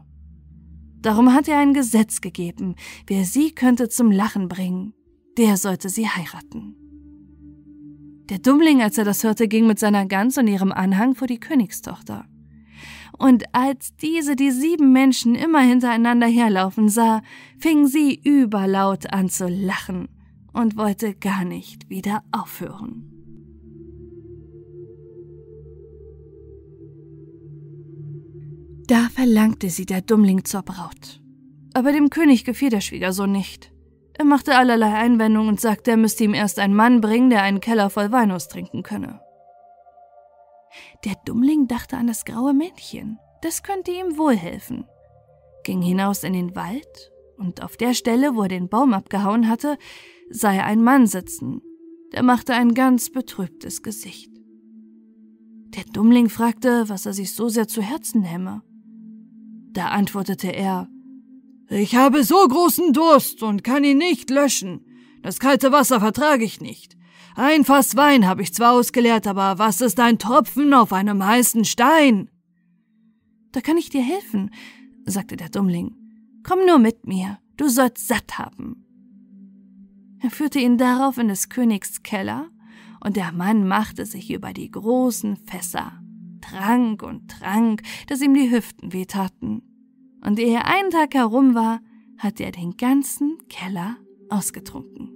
S1: Darum hat er ein Gesetz gegeben, wer sie könnte zum Lachen bringen, der sollte sie heiraten. Der Dummling, als er das hörte, ging mit seiner Gans und ihrem Anhang vor die Königstochter. Und als diese die sieben Menschen immer hintereinander herlaufen sah, fing sie überlaut an zu lachen, und wollte gar nicht wieder aufhören. Da verlangte sie der Dummling zur Braut. Aber dem König gefiel der Schwiegersohn nicht. Er machte allerlei Einwendungen und sagte, er müsste ihm erst einen Mann bringen, der einen Keller voll Wein austrinken könne. Der Dummling dachte an das graue Männchen, das könnte ihm wohl helfen, ging hinaus in den Wald, und auf der Stelle, wo er den Baum abgehauen hatte, sah er einen Mann sitzen, der machte ein ganz betrübtes Gesicht. Der Dummling fragte, was er sich so sehr zu Herzen nehme. Da antwortete er, ich habe so großen Durst und kann ihn nicht löschen. Das kalte Wasser vertrage ich nicht. Ein Fass Wein habe ich zwar ausgeleert, aber was ist ein Tropfen auf einem heißen Stein? Da kann ich dir helfen, sagte der Dummling. Komm nur mit mir, du sollst satt haben. Er führte ihn darauf in des Königs Keller, und der Mann machte sich über die großen Fässer, trank und trank, dass ihm die Hüften wehtaten. Und ehe ein Tag herum war, hatte er den ganzen Keller ausgetrunken.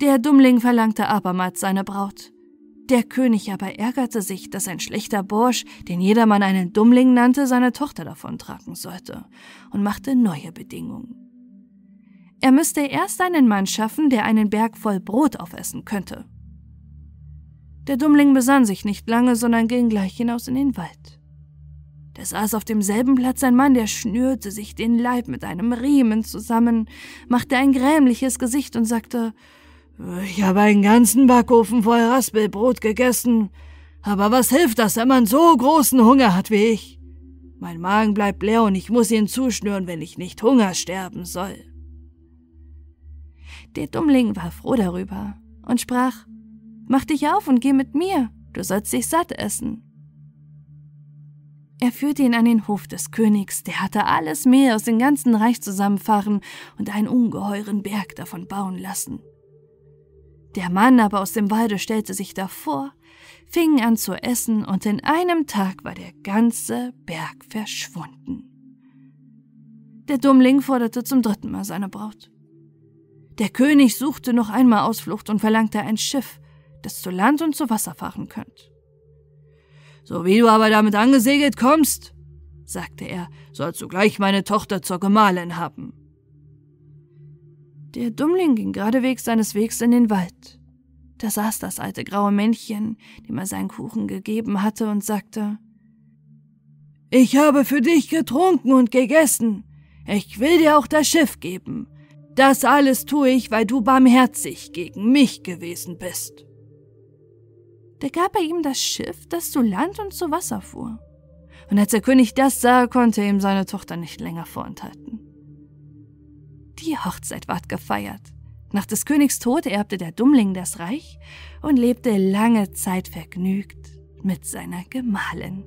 S1: Der Dummling verlangte abermals seine Braut. Der König aber ärgerte sich, dass ein schlechter Bursch, den jedermann einen Dummling nannte, seine Tochter davontragen sollte und machte neue Bedingungen. Er müsste erst einen Mann schaffen, der einen Berg voll Brot aufessen könnte. Der Dummling besann sich nicht lange, sondern ging gleich hinaus in den Wald. Da saß auf demselben Platz ein Mann, der schnürte sich den Leib mit einem Riemen zusammen, machte ein grämliches Gesicht und sagte, ich habe einen ganzen Backofen voll Raspelbrot gegessen. Aber was hilft das, wenn man so großen Hunger hat wie ich? Mein Magen bleibt leer und ich muss ihn zuschnüren, wenn ich nicht Hunger sterben soll. Der Dummling war froh darüber und sprach, Mach dich auf und geh mit mir, du sollst dich satt essen. Er führte ihn an den Hof des Königs, der hatte alles Mehl aus dem ganzen Reich zusammenfahren und einen ungeheuren Berg davon bauen lassen. Der Mann aber aus dem Walde stellte sich davor, fing an zu essen, und in einem Tag war der ganze Berg verschwunden. Der Dummling forderte zum dritten Mal seine Braut. Der König suchte noch einmal Ausflucht und verlangte ein Schiff, das zu Land und zu Wasser fahren könnte. So wie du aber damit angesegelt kommst, sagte er, sollst du gleich meine Tochter zur Gemahlin haben. Der Dummling ging geradewegs seines Wegs in den Wald. Da saß das alte graue Männchen, dem er seinen Kuchen gegeben hatte, und sagte Ich habe für dich getrunken und gegessen. Ich will dir auch das Schiff geben. Das alles tue ich, weil du barmherzig gegen mich gewesen bist. Da gab er ihm das Schiff, das zu Land und zu Wasser fuhr. Und als der König das sah, konnte ihm seine Tochter nicht länger vorenthalten. Die Hochzeit ward gefeiert. Nach des Königs Tod erbte der Dummling das Reich und lebte lange Zeit vergnügt mit seiner Gemahlin.